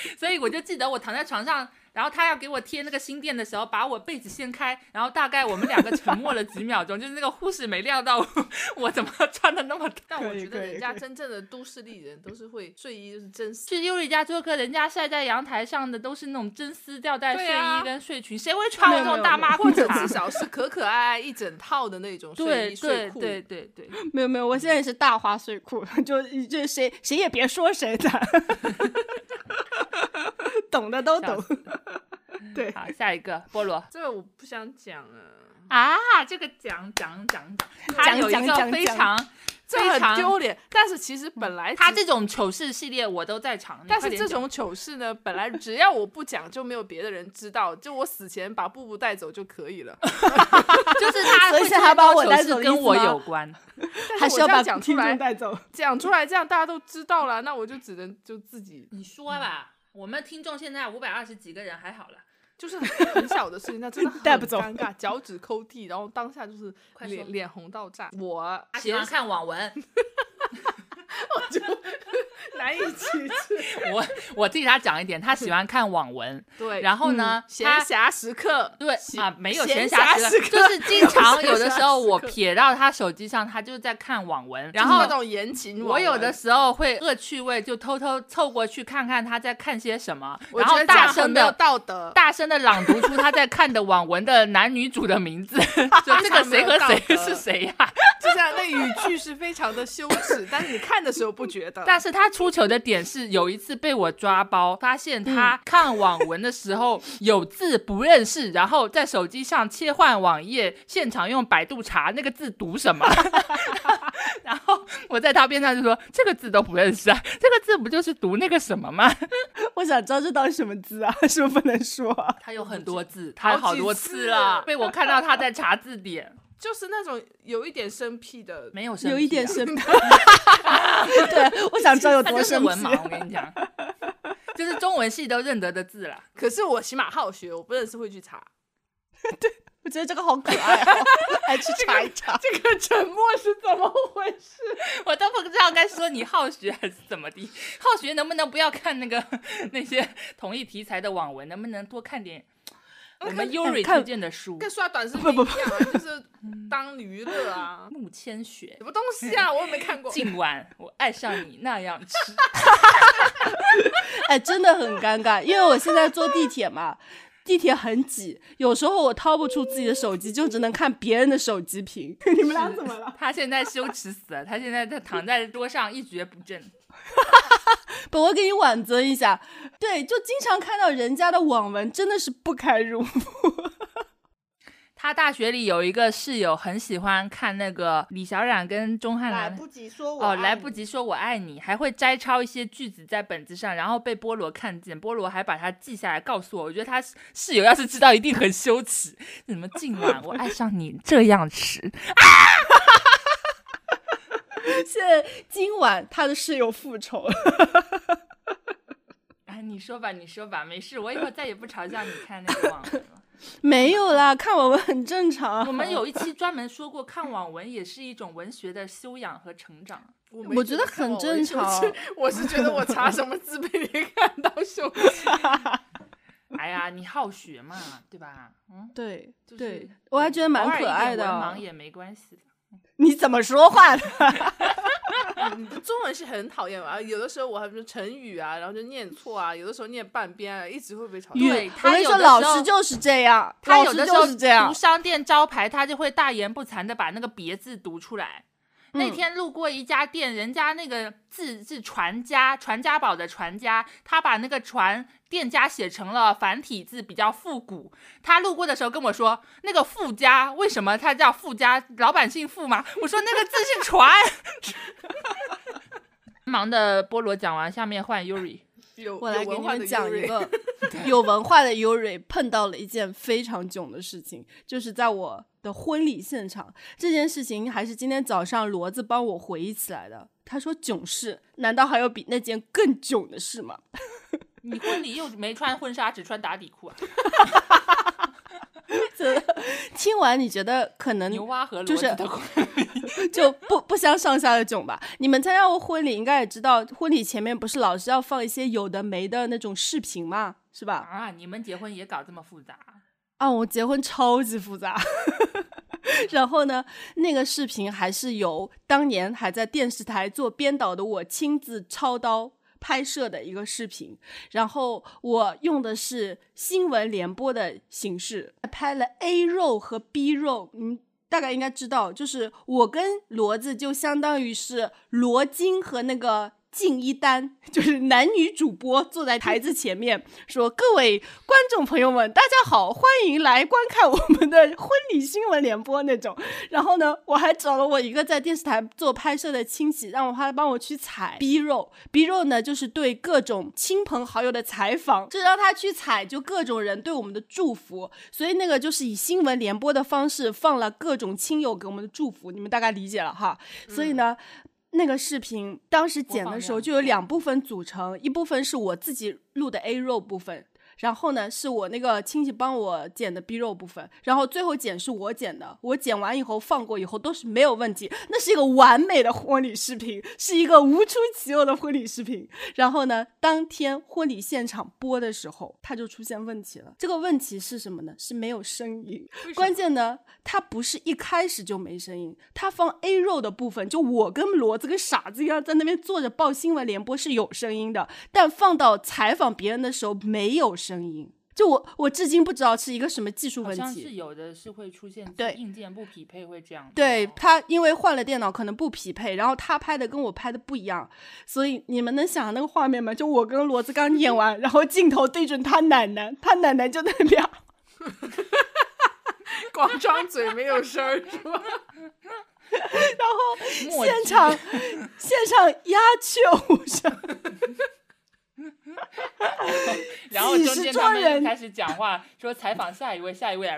所以我就记得我躺在床上，然后他要给我贴那个心垫的时候，把我被子掀开，然后大概我们两个沉默了几秒钟，就是那个护士没料到我 我怎么穿的那么但我觉得人家真正的都市丽人都是会睡衣就是真丝，去优丽家做客，人家晒在阳台上的都是那种真丝吊带睡衣跟睡裙，谁会穿我这种大妈裤或者衩至？少是可可爱爱一整套的那种睡衣睡裤。对对对对，没有没有，我现在也是大花睡裤，就就谁谁也别说谁的，懂的都懂。对，好，下一个菠萝这个我不想讲了，啊，这个讲讲讲讲，他讲有一个讲讲讲非常这很非常丢脸。但是其实本来只他这种糗事系列我都在场，但是这种糗事呢，本来只要我不讲，就没有别的人知道，就我死前把布布带走就可以了。就是他会所以现在把我带走跟我有关。还是要把我这样讲出听众来，带走。讲出来，这样大家都知道了，那我就只能就自己，你说吧，我们听众现在五百二十几个人，还好了。就是很 很小的事情，那真的很 带不走尴尬，脚趾抠地，然后当下就是快脸脸红到炸。我他喜欢看网文，难以启齿。我我替他讲一点，他喜欢看网文，对，然后呢，闲暇时刻，对啊，没有闲闲暇时时刻，就是经常有的时候我瞥到他手机上，他就在看网文，然后就是那种言情网我有的时候会恶趣味，就偷偷凑过去看看他在看些什么，我然后大声的。道德。大声的朗读出他在看的网文的男女主的名字，就这个谁和谁是谁呀、就像那语句是非常的羞耻，但是你看的时候不觉得。但是他出糗的点是，有一次被我抓包，发现他看网文的时候 有字不认识，然后在手机上切换网页，现场用百度查那个字读什么。然后我在他边上就说：“这个字都不认识啊，这个字不就是读那个什么吗 我想知道这到底什么字啊？是不是不能说啊？？”他有很多字，他有好多次了，被我看到他在查字典，就是那种有一点生僻的，没有生、有一点生。僻。对，我想知道有多生文盲，我跟你讲，就是中文系都认得的字啦。可是我起码好学，我不认识会去查。对我觉得这个好可爱哦，还去查一查。这个沉默是怎么回事？我都不知道该说你好学还是怎么的。好学能不能不要看那个那些同一题材的网文，能不能多看点我们 Yuri 推荐的书？跟刷短视频不不一样啊，就是当娱乐啊。慕千雪什，么东西啊？我也没看过。今晚我爱上你那样吃。哎，真的很尴尬，因为我现在坐地铁嘛，地铁很挤，有时候我掏不出自己的手机，就只能看别人的手机屏。你们俩怎么了？他现在羞耻死了，他现在在躺在桌上一蹶不振。不，我给你挽尊一下。对，就经常看到人家的网文，真的是不堪入目。他大学里有一个室友很喜欢看那个李小冉跟钟汉良。来不及说哦，来不及说我爱你，还会摘抄一些句子在本子上，然后被菠萝看见，菠萝还把它记下来告诉我。我觉得他室友要是知道，一定很羞耻。怎么今晚我爱上你这样吃？现在今晚他的室友复仇了。哎，你说吧，你说吧，没事，我以后再也不嘲笑你看那个网文了。没有啦，看网文很正常。我们有一期专门说过，看网文也是一种文学的修养和成长。我我觉得很正常是我是觉得我查什么字被你看到羞耻。哎呀，你好学嘛，对吧？嗯，对就是对，我还觉得蛮可爱的点文盲哦。也没关系的。你怎么说话的？你 的中文是很讨厌啊，有的时候我还比如成语啊，然后就念错啊，有的时候念半边啊，一直会被嘲笑。对他有的时候老师就是这样，他有的时候是这样读。商店招牌，他就会大言不惭的把那个别字读出来。那嗯天路过一家店，人家那个字是传家，传家宝的传家，他把那个传店家写成了繁体字，比较复古。他路过的时候跟我说，那个富家为什么他叫富家？老板姓富吗？我说那个字是传。忙的菠萝讲完，下面换 Yuri。有我来给你们讲一个，有文化的尤瑞碰到了一件非常囧的事情，就是在我的婚礼现场，这件事情还是今天早上骡子帮我回忆起来的。他说囧事，难道还有比那件更囧的事吗？你婚礼又没穿婚纱，只穿打底裤啊？听完你觉得可能牛蛙和就是 就不不相上下的囧吧？你们参加过婚礼，应该也知道，婚礼前面不是老是要放一些有的没的那种视频嘛，是吧？啊，你们结婚也搞这么复杂？啊，我结婚超级复杂。然后呢，那个视频还是由当年还在电视台做编导的我亲自操刀拍摄的一个视频。然后我用的是新闻联播的形式拍了 A 肉和 B 肉，嗯。大概应该知道，就是我跟骡子就相当于是罗京和那个敬一丹，就是男女主播坐在台子前面 说：“各位观众朋友们，大家好，欢迎来观看我们的婚礼新闻联播那种。”然后呢，我还找了我一个在电视台做拍摄的亲戚，让我他帮我去采 B 肉。B 肉呢，就是对各种亲朋好友的采访，这让他去采，就各种人对我们的祝福。所以那个就是以新闻联播的方式放了各种亲友给我们的祝福，你们大概理解了哈。所以呢。那个视频当时剪的时候就有两部分组成，一部分是我自己录的 aro 部分，然后呢是我那个亲戚帮我剪的 B 肉部分，然后最后剪是我剪的。我剪完以后放过以后都是没有问题，那是一个完美的婚礼视频，是一个无出其右的婚礼视频。然后呢，当天婚礼现场播的时候，它就出现问题了。这个问题是什么呢？是没有声音。关键呢，它不是一开始就没声音，它放 A 肉的部分，就我跟骡子跟傻子一样在那边坐着报新闻联播是有声音的，但放到采访别人的时候没有声音。就我我至今不知道是一个什么技术问好像是题。有的是会出现对硬件不匹配会这样。对他，因为换了电脑，可能不匹配，然后他拍的跟我拍的不一样，所以你们能想象那个画面吗？就我跟罗子刚演完，然后镜头对准他奶奶，他奶奶就在那边。光张嘴没有声儿是吧？然后现场现场鸦雀无声，然后中间他们开始讲话，说采访下一位，下一位，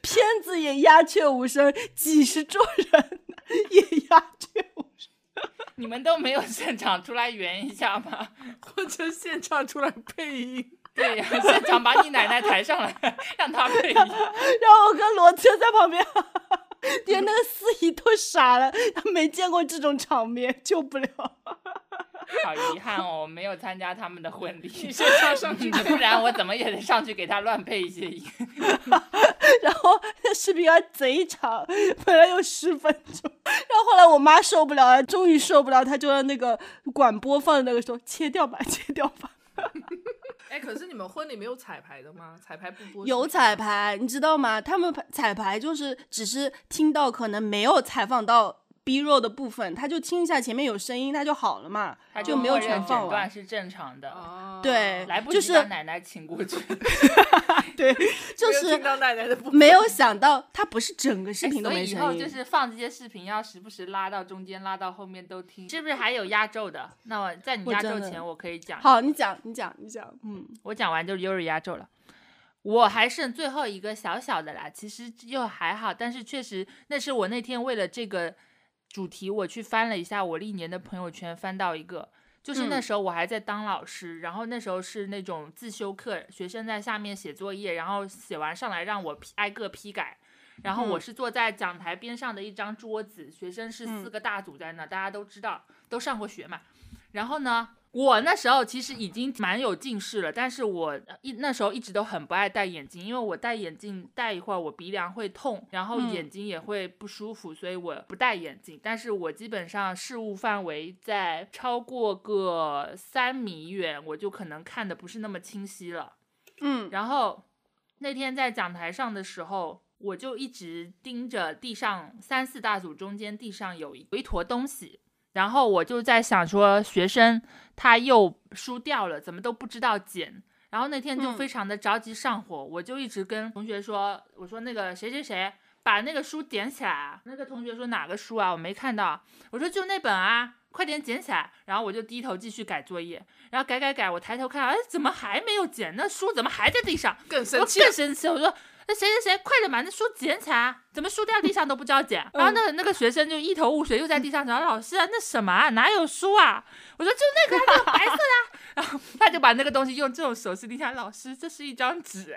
片子也鸦雀无声，几十桌人也鸦雀无声。你们都没有现场出来圆一下吗？或者现场出来配音，对呀，现场把你奶奶抬上来，让她配音。然后我跟罗车在旁边，连那个司仪都傻了，他没见过这种场面，救不了。好 遗憾哦，我没有参加他们的婚礼，你现场上去不然我怎么也得上去给他乱配一些音。然后那视频还贼长，本来有十分钟，然后后来我妈受不了了，终于受不了，她就让那个管播放的那个时候切掉吧，切掉吧。哎，可是你们婚礼没有彩排的吗？彩排不播？有彩。排，你知道吗？他们排彩排就是只是听到可能没有采访到 B 弱的部分，他就听一下前面有声音，他就好了嘛，他就没有全放完。诊断是正常的，哦，对，来不就是及把奶奶请过去。对，就是听到奶奶的部分没有想到，他不是整个视哎频都所以以后没声音。就是放这些视频，要时不时拉到中间，拉到后面都听。是不是还有压轴的？那我在你压轴前，我可以讲。好，你讲，你讲，你讲，嗯，我讲完就优日压轴了。我还剩最后一个小小的啦，其实又还好，但是确实那是我那天为了这个主题，我去翻了一下我历年的朋友圈，翻到一个，就是那嗯时候我还在当老师，然后那时候是那种自修课，学生在下面写作业，然后写完上来让我批挨个批改。然后我嗯是坐在讲台边上的一张桌子，学生是四嗯个大组在那，大家都知道，都上过学嘛。然后呢，我那时候其实已经蛮有近视了，但是我呃一那时候一直都很不爱戴眼镜，因为我戴眼镜戴一会儿我鼻梁会痛，然后嗯眼睛也会不舒服，所以我不戴眼镜。但是我基本上视物范围在超过个三米远，我就可能看的不是那么清晰了。嗯，然后那天在讲台上的时候，我就一直盯着地上三四大组中间地上有一有一坨东西，然后我就在想说，学生他又输掉了，怎么都不知道捡。然后那天就嗯非常的着急上火，我就一直跟同学说，我说那个谁谁谁把那个书捡起来啊。那个同学说哪个书啊？我没看到。我说就那本啊。快点捡起来。然后我就低头继续改作业，然后改改改，我抬头看，哎，怎么还没有捡？那书怎么还在地上？我更生气，更生气，我说。那谁谁谁，快点把那书捡起来！怎么书掉地上都不知道捡？然后那个那个学生就一头雾水，又在地上找老师啊，那什么啊，哪有书啊？我说就那个那个白色的，然后他就把那个东西用这种手势递向老师，这是一张纸，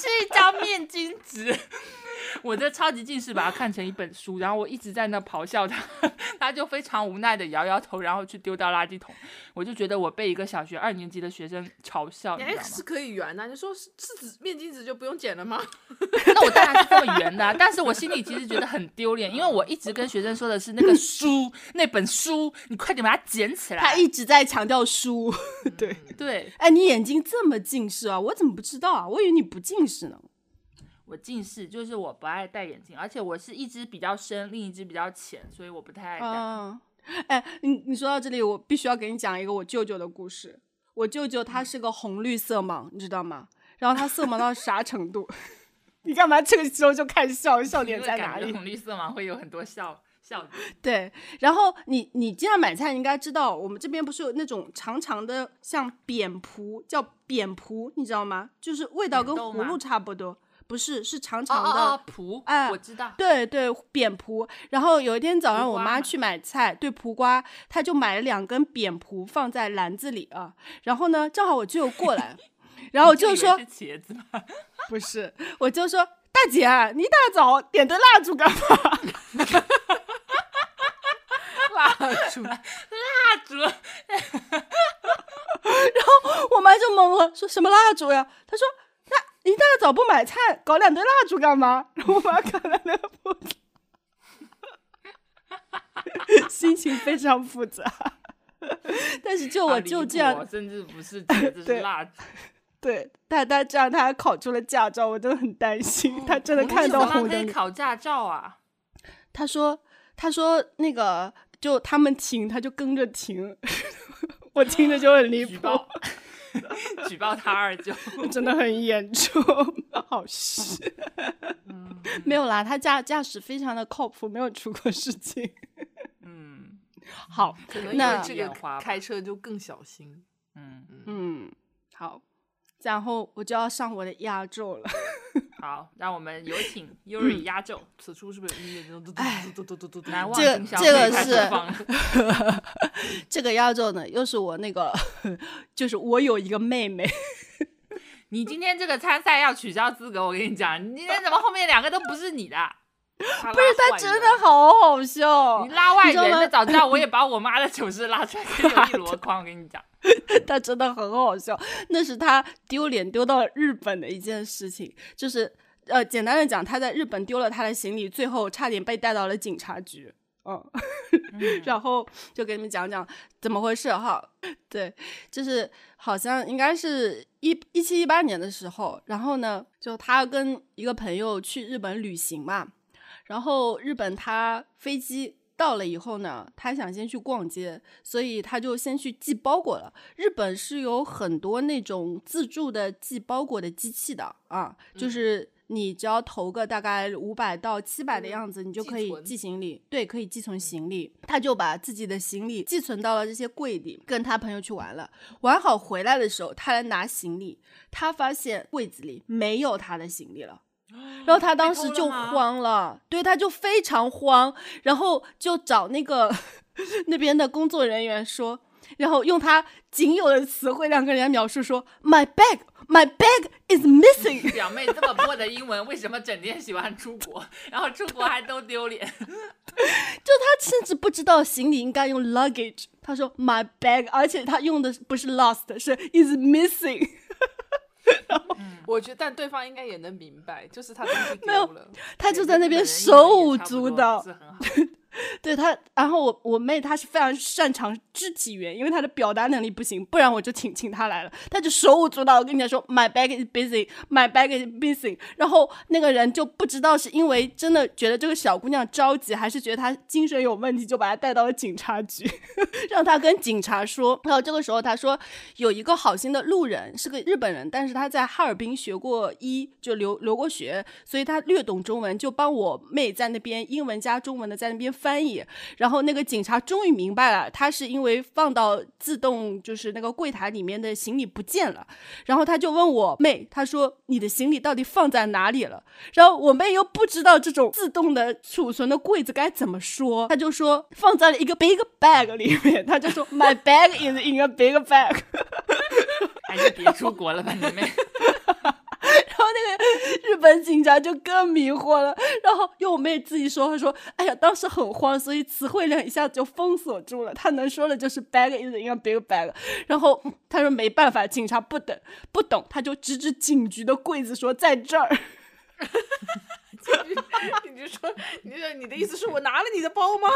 是一张面巾纸。我这超级近视把它看成一本书，然后我一直在那咆哮他，他就非常无奈的摇摇头，然后去丢到垃圾桶。我就觉得我被一个小学二年级的学生嘲笑，你知道吗？是可以圆的，你说是是纸面巾纸就不用剪了吗？那我当然是这么圆的，但是我心里其实觉得很丢脸，因为我一直跟学生说的是那个 书，那本书，你快点把它捡起来。他一直在强调书，对对。哎，你眼睛这么近视啊？我怎么不知道啊？我以为你不近视呢。我近视，就是我不爱戴眼镜，而且我是一只比较深，另一只比较浅，所以我不太爱戴。嗯，哎，你你说到这里，我必须要给你讲一个我舅舅的故事。我舅舅他是个红绿色盲，你知道吗？然后他色盲到啥程度？你干嘛这个时候就开始笑？笑点在哪里？红绿色盲会有很多笑笑点。对，然后你你经常买菜，你应该知道我们这边不是有那种长长的像扁蒲，叫扁蒲，你知道吗？就是味道跟葫芦差不多。不是，是长长的蒲，哎，我知道，对对，扁蒲。然后有一天早上，我妈去买菜，对蒲瓜，她就买了两根扁蒲放在篮子里啊。然后呢，正好我舅过来，然后我就说，茄子吗？不是，我就说，大姐，你一大早点灯蜡烛干嘛？蜡烛，蜡烛。然后我妈就懵了，说什么蜡烛呀？她说。那一大早不买菜，搞两堆蜡烛干嘛？然后我妈看了那个布子，心情非常复杂。但是就我就这样，甚至不是茄子是蜡烛。对，但他这样他还考出了驾照，我真的很担心。他真的看到红灯。考驾照啊？他说他说那个就他们停，他就跟着停。我听着就很离谱。举报他二舅，真的很严重，好事。没有啦，他驾驾驶非常的靠谱，没有出过事情。嗯，好，可能因为这个开车就更小心。嗯嗯，好。然后我就要上我的压轴了。好，让我们有请 Yuri 压轴。此处是不是有音乐？哎，难忘这这个是 这个压轴呢，又是我那个，就是我有一个妹妹。你今天这个参赛要取消资格，我跟你讲，你今天怎么后面两个都不是你的？不是他真的好好笑，你拉外人的早知道我也把我妈的糗事拉出来，有一 箩筐。我跟你讲，他真的很好笑，那是他丢脸丢到了日本的一件事情，就是呃，简单的讲，他在日本丢了他的行李，最后差点被带到了警察局。嗯，然后就给你们讲讲怎么回事哈。对，就是好像应该是一一七一八年的时候，然后呢，就他跟一个朋友去日本旅行嘛。然后日本他飞机到了以后呢，他想先去逛街，所以他就先去寄包裹了。日本是有很多那种自助的寄包裹的机器的啊，就是你只要投个大概五百到七百的样子，你就可以寄行李。对，可以寄存行李。他就把自己的行李寄存到了这些柜里，跟他朋友去玩了。玩好回来的时候，他来拿行李，他发现柜子里没有他的行李了。然后他当时就慌了，对，他就非常慌，然后就找那个 那边的工作人员说，然后用他仅有的词汇量跟人家描述说，My bag, my bag is missing。表妹这么破的英文，为什么整天喜欢出国？然后出国还都丢脸？就他甚至不知道行李应该用 luggage，他说 my bag，而且他用的不是 lost，是 is missing。我觉得，但对方应该也能明白，就是他东西丢了，他就在那边手舞足蹈。对他，然后我我妹她是非常擅长肢体语言，因为她的表达能力不行，不然我就请请她来了。她就手舞足蹈，我跟你讲说，My bag is busy，My bag is busy。然后那个人就不知道是因为真的觉得这个小姑娘着急，还是觉得她精神有问题，就把她带到了警察局，让她跟警察说。然后这个时候他说有一个好心的路人是个日本人，但是他在哈尔滨学过医，就留留过学，所以他略懂中文，就帮我妹在那边英文加中文的在那边翻译。然后那个警察终于明白了，他是因为放到自动就是那个柜台里面的行李不见了，然后他就问我妹，他说你的行李到底放在哪里了？然后我妹又不知道这种自动的储存的柜子该怎么说，他就说放在了一个 big bag 里面，他就说 my bag is in a big bag。还是别出国了吧，你妹。那个日本警察就更迷惑了，然后用我妹自己说，她说：“哎呀，当时很慌，所以词汇量一下子就封锁住了。他能说的就是 bag is in a big bag。”然后他说没办法，警察不等不懂，他就指指警局的柜子说在这儿。你就说，你就你的意思是我拿了你的包吗？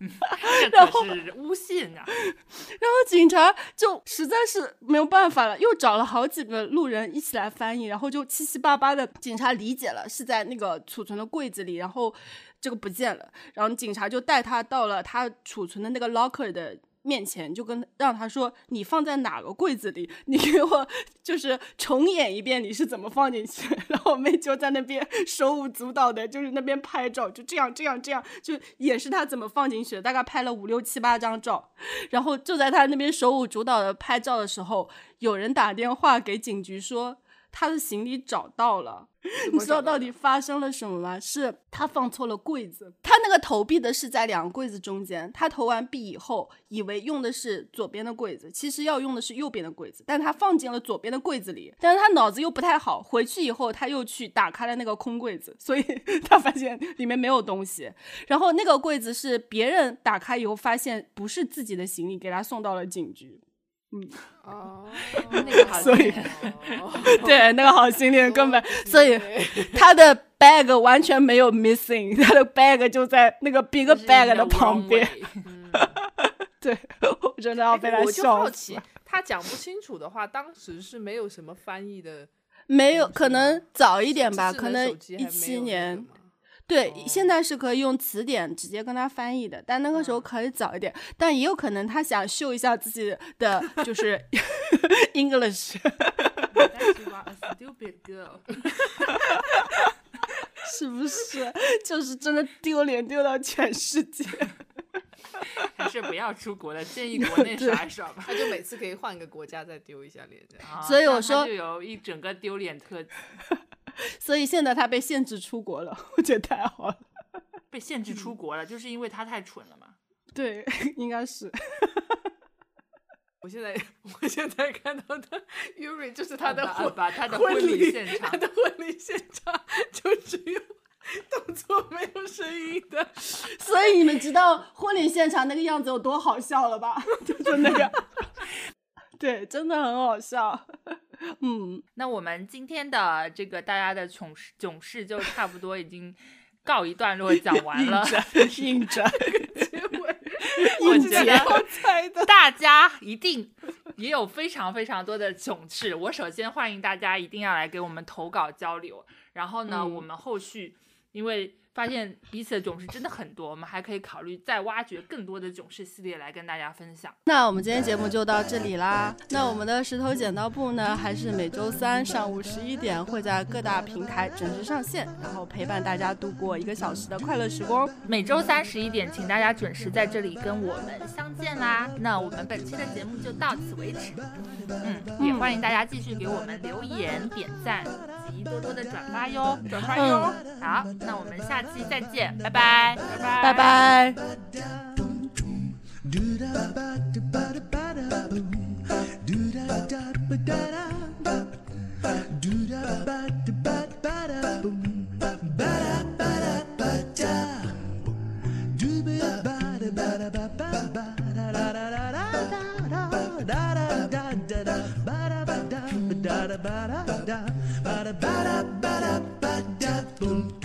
这可是诬陷啊！然后警察就实在是没有办法了，又找了好几个路人一起来翻译，然后就七七八八的，警察理解了是在那个储存的柜子里，然后这个不见了，然后警察就带他到了他储存的那个 locker 的。面前就跟让他说你放在哪个柜子里，你给我就是重演一遍你是怎么放进去。然后我妹就在那边手舞足蹈的，就是那边拍照，就这样这样这样，就演示他怎么放进去的。大概拍了五六七八张照，然后就在他那边手舞足蹈的拍照的时候，有人打电话给警局说。他的行李找到了，你知道到底发生了什么吗？是他放错了柜子，他那个投币的是在两个柜子中间，他投完币以后，以为用的是左边的柜子，其实要用的是右边的柜子，但他放进了左边的柜子里，但是他脑子又不太好，回去以后他又去打开了那个空柜子，所以 他发现里面没有东西，然后那个柜子是别人打开以后发现不是自己的行李，给他送到了警局。嗯哦，那个好所以 对，那个好心人根本，所以他的 bag 完全没有 missing，他的 bag 就在那个 big bag 的旁边。对，我真的要被他哎我就笑死好奇。，他讲不清楚的话，当时是没有什么翻译的，没有，可能早一点吧，可能一七年。吗对，哦现在是可以用词典直接跟他翻译的，但那个时候嗯可以早一点，但也有可能他想秀一下自己的就是 English。A stupid girl 是不是？就是真的丢脸丢到全世界。还是不要出国了，建议国内耍一耍吧。他就每次可以换个国家再丢一下脸，所以我说就有一整个丢脸特辑，所以现在他被限制出国了，我觉得太好了。被限制嗯出国了，就是因为他太蠢了嘛。对，应该是。我现在 我现在看到的 Yuri 就是他的把婚把他的婚婚礼现场他的婚礼现场就只有动作没有声音的。所以你们知道婚礼现场那个样子有多好笑了吧？就是那个，对，真的很好笑。嗯，那我们今天的这个大家的囧事囧事就差不多已经告一段落讲完了。硬着，我觉得。大家一定也有非常非常多的囧事。我首先欢迎大家一定要来给我们投稿交流，然后呢，嗯我们后续因为发现彼此的囧事真的很多，我们还可以考虑再挖掘更多的囧事系列来跟大家分享。那我们今天节目就到这里啦。那我们的石头剪刀布呢，还是每周三上午十一点会在各大平台准时上线，然后陪伴大家度过一个小时的快乐时光。每周三十一点，请大家准时在这里跟我们相见啦。那我们本期的节目就到此为止。嗯，也欢迎大家继续给我们留言、点赞以及多多的转发哟，转发哟。好，那我们下期再见，拜拜，拜拜，拜。拜。da da da da